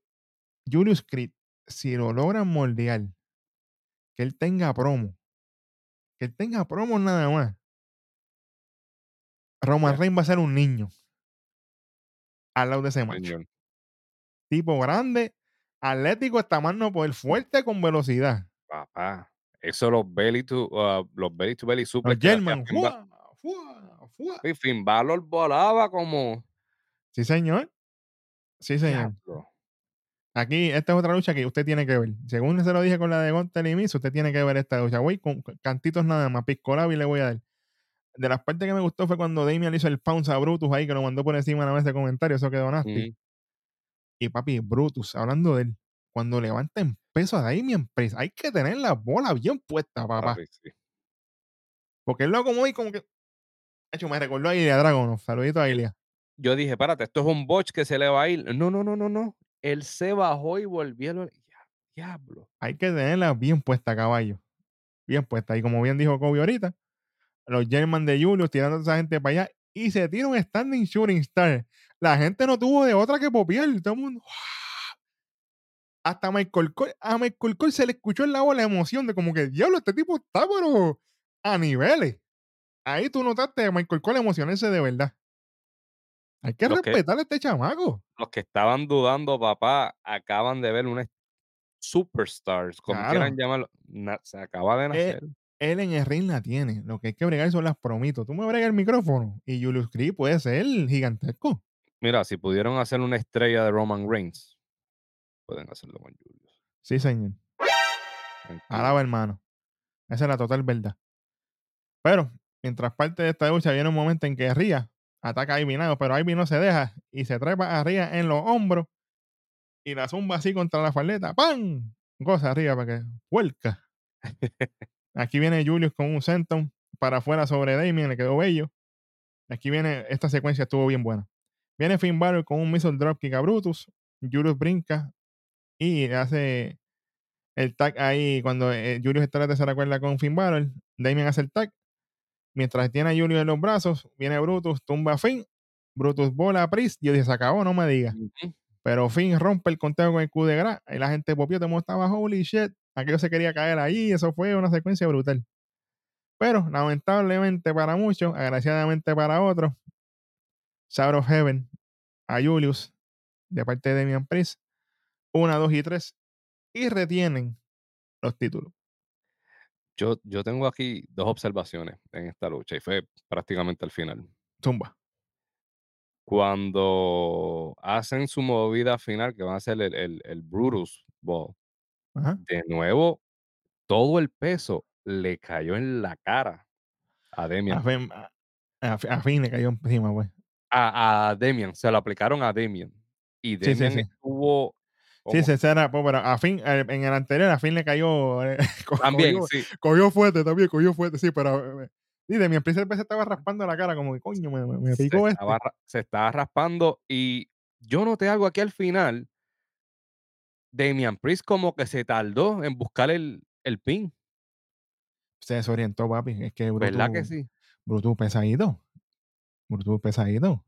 Julius Creed, si lo logran moldear, que él tenga promo, que él tenga promo nada más, Roman. Reigns va a ser un niño al lado de ese macho. Tipo grande, atlético, hasta más no poder, fuerte con velocidad. Papá. Eso los belly to, uh, los belly to belly Los le hacía German, Finn Ba- ¡fua! ¡fua! ¡fua! Y Finn Balor volaba como. Sí, señor. Sí, señor. Diablo. Aquí, esta es otra lucha que usted tiene que ver. Según se lo dije con la de Gontel y Miz, usted tiene que ver esta lucha. Voy con cantitos nada más, piscolado y le voy a dar. De las partes que me gustó fue cuando Damian le hizo el pounce a Brutus ahí, que lo mandó por encima la mesa de comentarios, eso quedó nasty. Y papi, Brutus, hablando de él, cuando levanta en peso a Damian Priest, hay que tener la bola bien puesta, papá. Papi, sí. Porque él lo acomodó y como que... De hecho, me recordó a Ilya Dragunov. Saludito a Ilya. Yo dije, espérate, esto es un botch que se le va a ir. No, no, no, no, no. Él se bajó y volvió. Diablo. hay que tenerla bien puesta, caballo. Bien puesta. Y como bien dijo Kobe ahorita, los German de Julius tirando a esa gente para allá y se tira un standing shooting star. La gente no tuvo de otra que popiar. Todo el mundo. Hasta Michael Cole, a Michael Cole se le escuchó en la voz la emoción de como que, diablo, este tipo está, pero a niveles. Ahí tú notaste a Michael Cole emocionarse de verdad. Hay que Los que- respetar a este chamaco. Los que estaban dudando, papá, acaban de ver una superstars, como Claro. quieran llamarlo. na- se acaba de Eh, nacer. Él en el ring la tiene. Lo que hay que bregar son las promitos. Tú me bregas el micrófono y Julius Creed puede ser gigantesco. Mira, si pudieron hacer una estrella de Roman Reigns, pueden hacerlo con Julius. Sí, señor. Alaba, hermano. Esa es la total verdad. Pero, mientras parte de esta lucha, viene un momento en que Ria ataca a Ivy pero Ivy no se deja y se trepa a Ria en los hombros y la zumba así contra la faleta. ¡Pam! Goza arriba para que vuelca. Aquí viene Julius con un senton para afuera sobre Damien, le quedó bello. Aquí viene, esta secuencia estuvo bien buena. Viene Finn Balor con un missile dropkick a Brutus. Julius brinca y hace el tag ahí cuando eh, Julius está en la tercera cuerda con Finn Balor. Damien hace el tag. Mientras tiene a Julius en los brazos, viene Brutus, tumba a Finn. Brutus bola a Priest. Yo dije, se acabó, no me digas. Pero Finn rompe el conteo con el Q de Gra. Y la gente popió, te estaba holy shit. Aquello se quería caer ahí. Eso fue una secuencia brutal. Pero lamentablemente para muchos, agraciadamente para otros, Shout of Heaven a Julius de parte de Damian Priest. Una, dos y tres. Y retienen los títulos. Yo, yo tengo aquí dos observaciones en esta lucha y fue prácticamente al final. Zumba. Cuando hacen su movida final, que van a hacer el, el, el Brutus Ball, Ajá. de nuevo, todo el peso le cayó en la cara a Demian. A, a- a Finn le cayó encima, pues. A, a Demian, se lo aplicaron a Demian. Y Sí, sí, Demian sí. estuvo. Sí, será, pues, pero a Finn, eh, en el anterior, a Finn le cayó. eh, <laughs> También, cogió- sí. Cogió fuerte también, cogió fuerte, sí, pero. eh, Y de mi empresa se estaba raspando la cara, como que coño, me, me- me se, picó este. estaba, se estaba raspando y yo noté algo aquí al final. Damian Priest como que se tardó en buscar el, el pin. Se desorientó, papi. Es que Brutus, ¿Verdad que sí? Brutus pesadito. Brutus pesadito.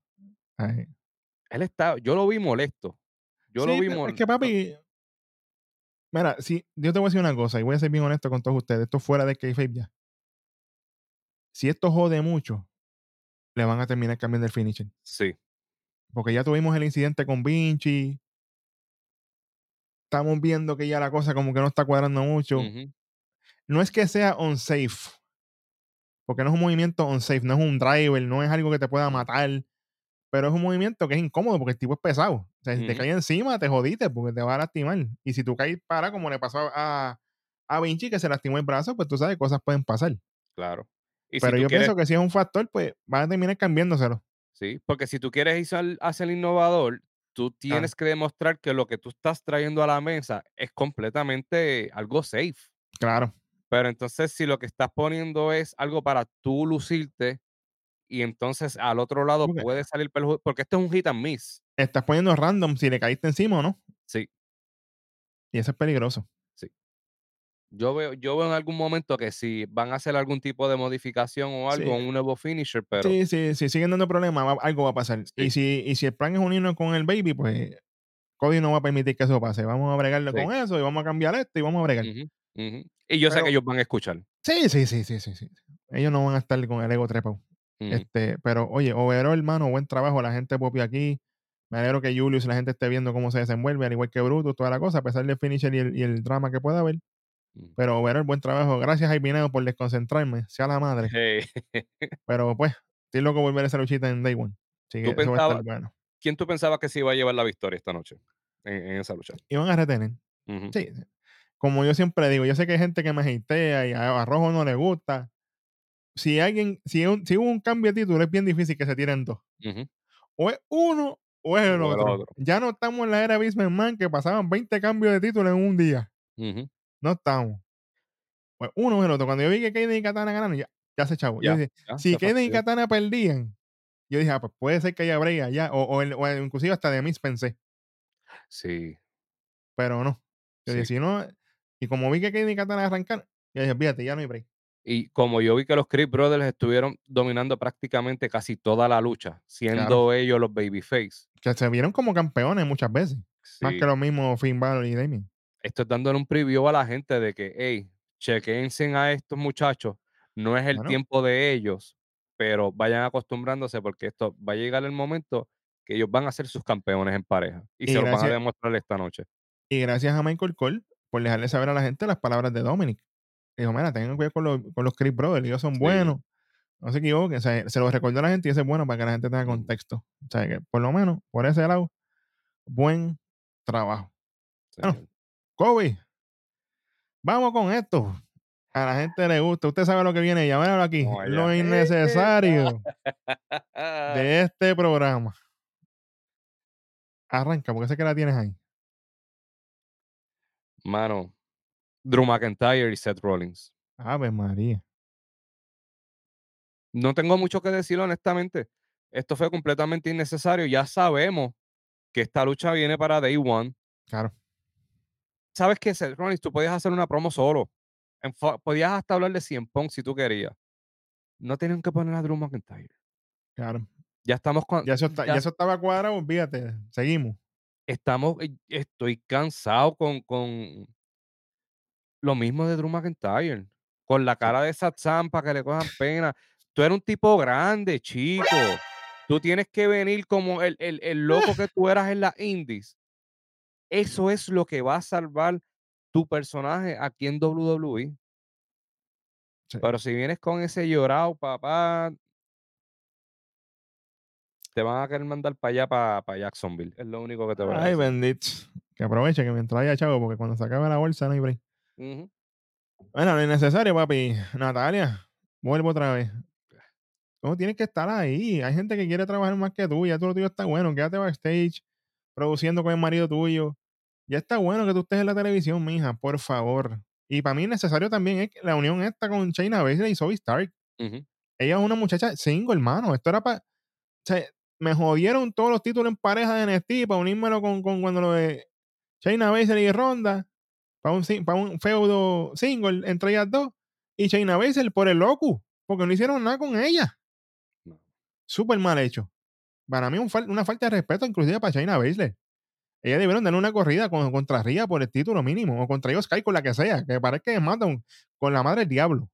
Ay, Él está, yo lo vi molesto. Yo lo vi Es que, papi. Mira, si yo te voy a decir una cosa y voy a ser bien honesto con todos ustedes. Esto fuera de kayfabe ya. Si esto jode mucho, le van a terminar cambiando el finisher. Sí. Porque ya tuvimos el incidente con Vinci. Estamos viendo que ya la cosa como que no está cuadrando mucho. No es que sea unsafe. porque no es un movimiento unsafe, no es un driver, no es algo que te pueda matar, pero es un movimiento que es incómodo porque el tipo es pesado. O sea, si te Ujú. cae encima, te jodiste porque te va a lastimar. Y si tú caes para, como le pasó a, a Vinci, que se lastimó el brazo, pues tú sabes, cosas pueden pasar. Claro. Y pero si yo quieres, pienso que si es un factor, pues va a terminar cambiándoselo. sí, porque si tú quieres ir hacia el innovador, tú tienes que demostrar que lo que tú estás trayendo a la mesa es completamente algo safe. Claro. Pero entonces, si lo que estás poniendo es algo para tú lucirte, y entonces al otro lado puede salir perjudicado, porque esto es un hit and miss. estás poniendo random si le caíste encima o no. Sí, Y eso es peligroso. yo veo, yo veo en algún momento que si van a hacer algún tipo de modificación o algo, Sí. un nuevo finisher, pero Sí, sí, si siguen dando problemas, algo va a pasar. Y, Sí. si, y si el plan es unirnos con el baby, pues Cody no va a permitir que eso pase. Vamos a bregarle Sí. con eso y vamos a cambiar esto y vamos a bregar. Y yo sé Pero- que ellos van a escuchar. Sí, sí, sí, sí, sí, sí. Ellos no van a estar con el ego trepado. Ujú, Este, pero oye, overall, hermano, buen trabajo. La gente popio aquí. Me alegro que Julius, la gente esté viendo cómo se desenvuelve, al igual que Brutus, toda la cosa, a pesar del finisher y el, y el drama que pueda haber. ujú. Pero overall, buen trabajo. Gracias, Jaipineo, por desconcentrarme. Sea la madre. Hey, <laughs> Pero pues, estoy loco por ver esa luchita en Day One. Así que Tú a pensabas- bueno. ¿Quién tú pensabas que se iba a llevar la victoria esta noche en, en esa lucha? Y van a retener. Ujú, Sí. sí. Como yo siempre digo, yo sé que hay gente que me hatea y a, a Rojo no le gusta. Si alguien, si, un- si hubo un cambio de título, es bien difícil que se tiren dos. O es uno o es el, O el otro. Ya no estamos en la era Bismarck Man que pasaban 20 cambios de título en un día. No estamos. Pues uno o es el otro. Cuando yo vi que Kaden y Katana ganaron, ya, ya se chavo. Ya, Yo dije, ya, si Kaden y. Katana perdían, yo dije, ah, pues puede ser que haya break ya. O, o, el- o inclusive hasta de mis pensé. Sí, Pero no. Yo dije, si no, y como vi que Kaden y Katana arrancaron, yo dije, fíjate, ya no hay break. Y como yo vi que los Creed Brothers estuvieron dominando prácticamente casi toda la lucha, siendo ellos los babyface. Que se vieron como campeones muchas veces. Más que los mismos Finn Balor y Damien. Esto es dándole un preview a la gente de que, hey, chequense a estos muchachos. No es el Bueno. tiempo de ellos, pero vayan acostumbrándose porque esto va a llegar el momento que ellos van a ser sus campeones en pareja. Y, Y se lo van a gracias- demostrar esta noche. Y gracias a Michael Cole por dejarle saber a la gente las palabras de Dominic. Dijo, mira, tengan cuidado con los, con los Chris Brothers, ellos son Sí. buenos. No se equivoquen. O sea, se lo recordó a la gente y eso es bueno para que la gente tenga contexto. O sea, que por lo menos, por ese lado, buen trabajo. Bueno. señor. Kobe, vamos con esto. A la gente le gusta. Usted sabe lo que viene. Míralo aquí. Lo innecesario de este programa. Arranca, porque sé que la tienes ahí. Mano, Drew McIntyre y Seth Rollins. Ave María. No tengo mucho que decir, honestamente. Esto fue completamente innecesario. Ya sabemos que esta lucha viene para Day One. Claro. ¿Sabes qué, Seth Rollins? Tú podías hacer una promo solo. Podías hasta hablar de 100 Punk si tú querías. No tienen que poner a Drew McIntyre. Claro. Ya estamos con. Ya eso, está- ya ya eso estaba cuadrado, olvídate. Seguimos. estamos. eh, Estoy cansado con, con lo mismo de Drew McIntyre. Con la cara de esa zampa que le cojan pena. Tú eres un tipo grande, chico. Tú tienes que venir como el, el, el loco que tú eras en las indies. Eso es lo que va a salvar tu personaje aquí en WWE. Sí. Pero si vienes con ese llorado, papá, te van a querer mandar para allá, para, Jacksonville. Es lo único que te voy a Ay, bendito. Que aproveche que mientras haya chavo, porque cuando se acabe la bolsa no hay break. Bueno, lo innecesario, papi. Natalia, vuelvo otra vez. Tú tienes que estar ahí. Hay gente que quiere trabajar más que tú. Ya tú lo tuyo está bueno. Quédate backstage, produciendo con el marido tuyo. Ya está bueno que tú estés en la televisión, mija, por favor. Y para mí necesario también es la unión esta con Shayna Baszler y Zoe Stark. Ella es una muchacha single, hermano. Esto era para... O sea, me jodieron todos los títulos en pareja de NXT para unírmelo con, con cuando lo de Shayna Baszler y Ronda. Para un, sin- para un feudo single entre ellas dos. Y Shayna Baszler por el loco. Porque no hicieron nada con ella. No. Súper mal hecho. Para mí un una falta de respeto inclusive para Shayna Baszler. Ella debieron darle una corrida con, contra Ria por el título mínimo. O contra Sky con la que sea. Que parece que matan con la madre del diablo.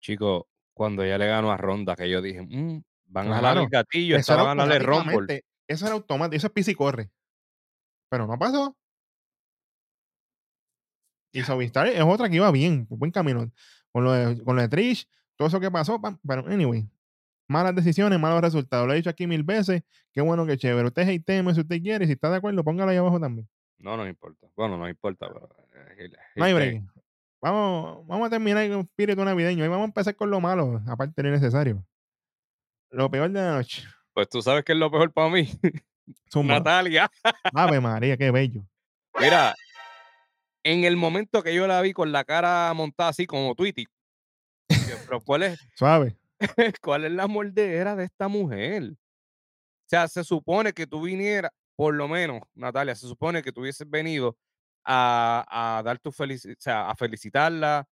Chico, cuando ella le ganó a Ronda, que yo dije, "Mm, van a jalar el gatillo, Eso esta era va a ganarle Rumble. Eso era automático. Eso es pisa y corre. Pero no pasó. Y Zoe Stark es otra que iba bien, buen camino. Con lo de, con lo de Trish, todo eso que pasó, pam, pero anyway, malas decisiones, malos resultados. Lo he dicho aquí mil veces, qué bueno, qué chévere. Usted hateme si usted quiere, si está de acuerdo, póngalo ahí abajo también. No nos importa. Bueno, no importa, pero. eh, No hay break. Vamos, vamos a terminar con espíritu navideño y vamos a empezar con lo malo, aparte de lo necesario. Lo peor de la noche. Pues tú sabes que es lo peor para mí. <laughs> Natalia. Ave <laughs> María, qué bello. Mira, en el momento que yo la vi con la cara montada así como Tweety, <laughs> pero ¿cuál es, Suave. <laughs> ¿cuál es la mordedera de esta mujer? O sea, se supone que tú vinieras, por lo menos, Natalia, se supone que tú hubieses venido a, a dar tu felicidad, o sea, a felicitarla,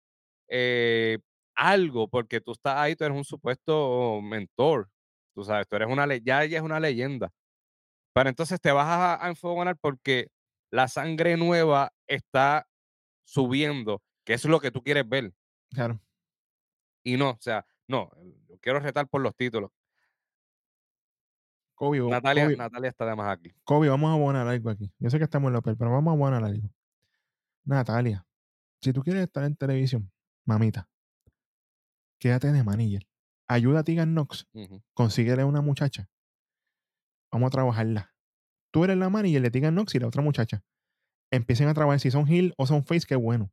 eh, algo, porque tú estás ahí, tú eres un supuesto mentor, tú sabes, tú eres una, le- ya ella es una leyenda. Pero entonces te vas a, a enfogonar porque la sangre nueva está subiendo, que eso es lo que tú quieres ver. Claro. Y no, o sea, no, yo quiero retar por los títulos. Kobe, Natalia, Kobe, Natalia está de más aquí. Kobe, vamos a abonar algo aquí. Yo sé que estamos en lo peor, pero vamos a abonar algo. Natalia, si tú quieres estar en televisión, mamita, quédate de manager. Ayuda a Tigan Knox, Ujú. consíguele una muchacha. Vamos a trabajarla. Tú eres la manager de Tigan Knox y la otra muchacha. Empiecen a trabajar. Si son heel o son face, qué bueno.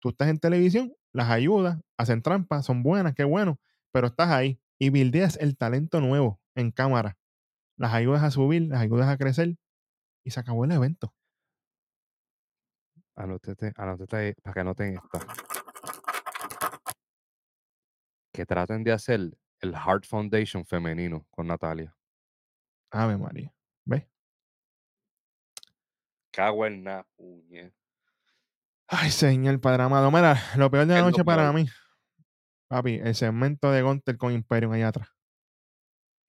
Tú estás en televisión, las ayudas, hacen trampas, son buenas, qué bueno. Pero estás ahí y buildeas el talento nuevo en cámara. Las ayudas a subir, las ayudas a crecer y se acabó el evento. Anótete ahí para que anoten esta. Que traten de hacer el Heart Foundation femenino con Natalia. Ave María. ¿Ves? Cago en la puñe. Ay, señor Padre amado. Mira, lo peor de la noche para mí, papi, el segmento de Gunter con Imperium allá atrás.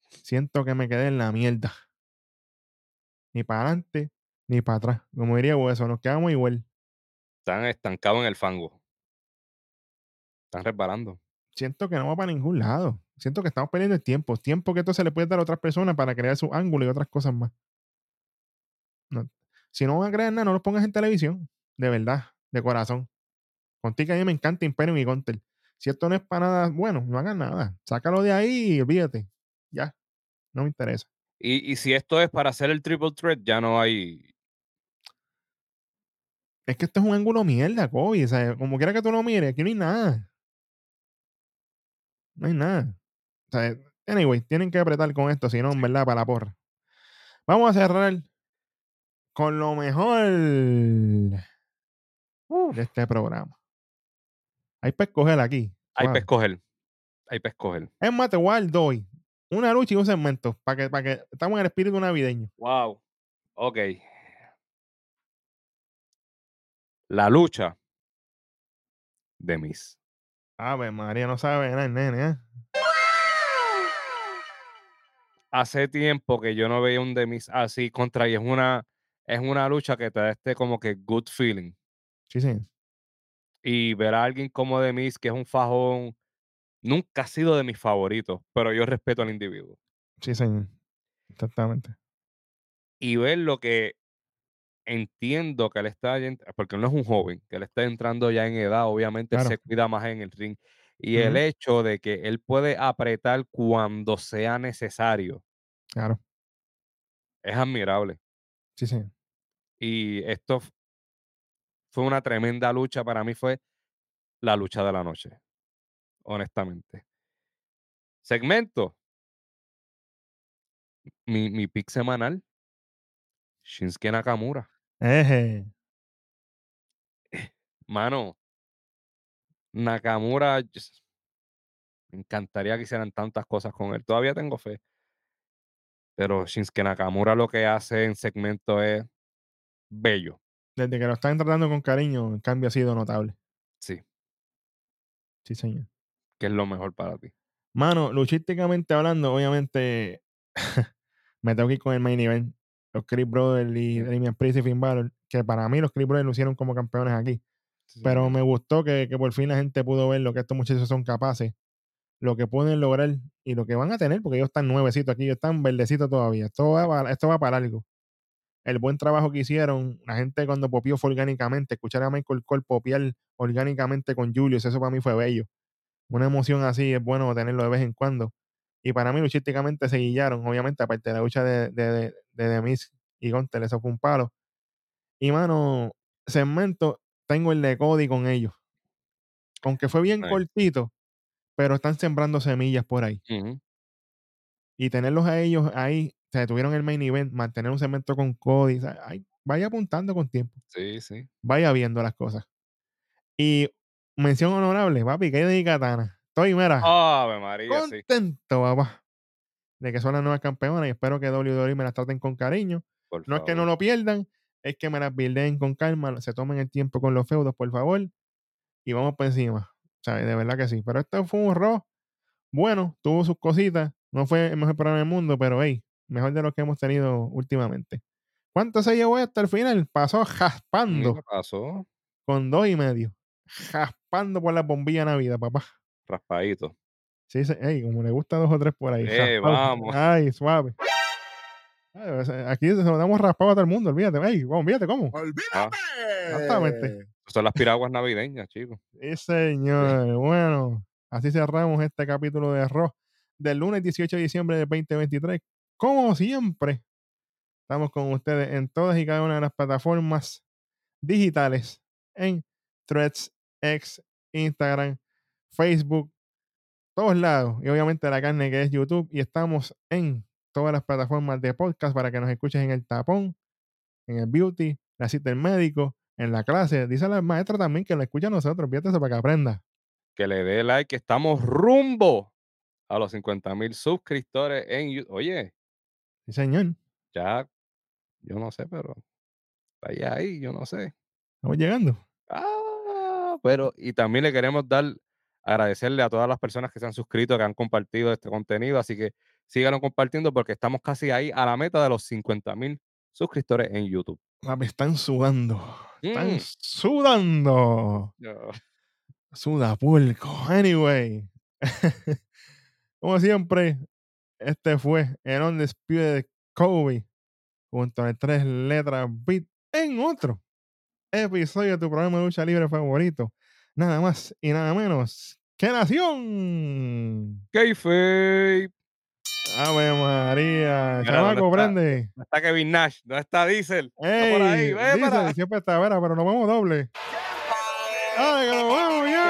Siento que me quedé en la mierda. Ni para adelante, ni para atrás. Como diría Hueso, nos quedamos igual. Están estancados en el fango. Están resbalando. Siento que no va para ningún lado. Siento que estamos perdiendo el tiempo. Tiempo que entonces le puede dar a otras personas para crear su ángulo y otras cosas más. No. Si no van a crear nada, no los pongas en televisión. De verdad, de corazón. Contigo a mí me encanta Imperium y Gunter. Si esto no es para nada bueno, no hagan nada. Sácalo de ahí y olvídate. Ya. No me interesa. Y, y si esto es para hacer el triple threat, ya no hay. Es que esto es un ángulo mierda, Kobe. O sea, como quiera que tú lo mires, aquí no hay nada. No hay nada. O sea, anyway, tienen que apretar con esto, si no, en verdad, para la porra. Vamos a cerrar con lo mejor de este programa. Hay para escoger aquí. Hay para escoger. Hay para escoger. Es más, te voy a hoy. Una lucha y un segmento. Para que, para que estamos en el espíritu navideño. Wow. Ok. La lucha de Miss. Ave María, no sabe nada, nene, ¿eh? Hace tiempo que yo no veía un de Miss así contra y es una es una lucha que te da este como que good feeling. Sí, sí. Y ver a alguien como de Miss, que es un fajón, nunca ha sido de mis favoritos, pero yo respeto al individuo. Sí, señor. Exactamente. y ver lo que entiendo que él está, porque él no es un joven, que él está entrando ya en edad, obviamente Claro. se cuida más en el ring. Y el hecho de que él puede apretar cuando sea necesario Claro. es admirable. Sí, señor. Y esto fue una tremenda lucha, para mí fue la lucha de la noche, honestamente. Segmento. Mi, mi pick semanal. Shinsuke Nakamura. Eje. Mano, Nakamura, just- me encantaría que hicieran tantas cosas con él. Todavía tengo fe. Pero Shinsuke Nakamura lo que hace en segmento es bello. Desde que lo están tratando con cariño, el cambio ha sido notable. Sí, Sí, señor. que es lo mejor para ti. Mano, luchísticamente hablando, obviamente, <laughs> me tengo que ir con el main event. Los Chris Brothers y. Damian Priest y Finn Balor, que para mí los Chris Brothers lucieron como campeones aquí. Sí, Pero me gustó que, que por fin la gente pudo ver lo que estos muchachos son capaces, lo que pueden lograr y lo que van a tener, porque ellos están nuevecitos aquí, ellos están verdecitos todavía. Esto va, esto va para algo. El buen trabajo que hicieron, la gente cuando popió fue orgánicamente, escuchar a Michael Cole popear orgánicamente con Julius, eso para mí fue bello. una emoción así es bueno tenerlo de vez en cuando. Y para mí, luchísticamente se guillaron, obviamente, aparte de la lucha de, de, de, de y Gunter, eso fue un palo. Y mano, segmento, tengo el de Cody con ellos. Aunque fue bien Right. cortito, pero están sembrando semillas por ahí. Y tenerlos a ellos ahí, se tuvieron el main event, mantener un segmento con Cody, o sea, ay, vaya apuntando con tiempo, Sí, sí. vaya viendo las cosas. Y mención honorable, papi, que de Katana. Estoy, mira, Ave María, sí. contento, papá, de que son las nuevas campeonas y espero que WWE me las traten con cariño. Por No es que no lo pierdan, es que me las builden con calma, se tomen el tiempo con los feudos, por favor, y vamos por encima. O sea, de verdad que sí. Pero esto fue un Raw bueno, tuvo sus cositas, no fue el mejor programa del mundo, pero hey, mejor de lo que hemos tenido últimamente. ¿Cuánto se llevó hasta el final? Pasó jaspando pasó con dos y medio. Jaspando por la bombilla Navidad, papá. raspadito. Sí, sí, ey, como le gusta dos o tres por ahí. Eh, raspado. vamos. Ay, suave. Aquí se lo damos raspado a todo el mundo, olvídate. Ey, olvídate cómo. ¡Olvídate! Exactamente. Son las piraguas navideñas, chicos. Sí, señor. <laughs> Bueno, así cerramos este capítulo de Raw del lunes 18 de diciembre del 2023. Como siempre, estamos con ustedes en todas y cada una de las plataformas digitales en Threads, X, Instagram, Facebook, todos lados. Y obviamente la carne que es YouTube. Y estamos en todas las plataformas de podcast para que nos escuches en el tapón, en el beauty, la cita del médico, en la clase. Dice la maestra también que lo escucha a nosotros. Eso para que aprenda. Que le dé like, que estamos rumbo a los 50 mil suscriptores en YouTube. Oye, Sí, señor. ya, yo no sé, pero está ahí, ahí, yo no sé. Estamos llegando. Ah, pero, y también le queremos dar, agradecerle a todas las personas que se han suscrito, que han compartido este contenido, así que síganlo compartiendo porque estamos casi ahí a la meta de los 50 mil suscriptores en YouTube. Papi, están sudando. Están Mm. sudando. Suda pulco. Anyway. <laughs> Como siempre, este fue el On Disputed Kobe junto a tres letras beat en otro episodio de tu programa de lucha libre favorito. Nada más y nada menos que Nación. Kayfabe. Ave María. Chamaco, ¿dónde está? prende. No está Kevin Nash, no está Diesel. Está por ahí, Ey, dice, para- siempre está vera, pero nos vamos doble. ¡Ay, que nos vamos ya!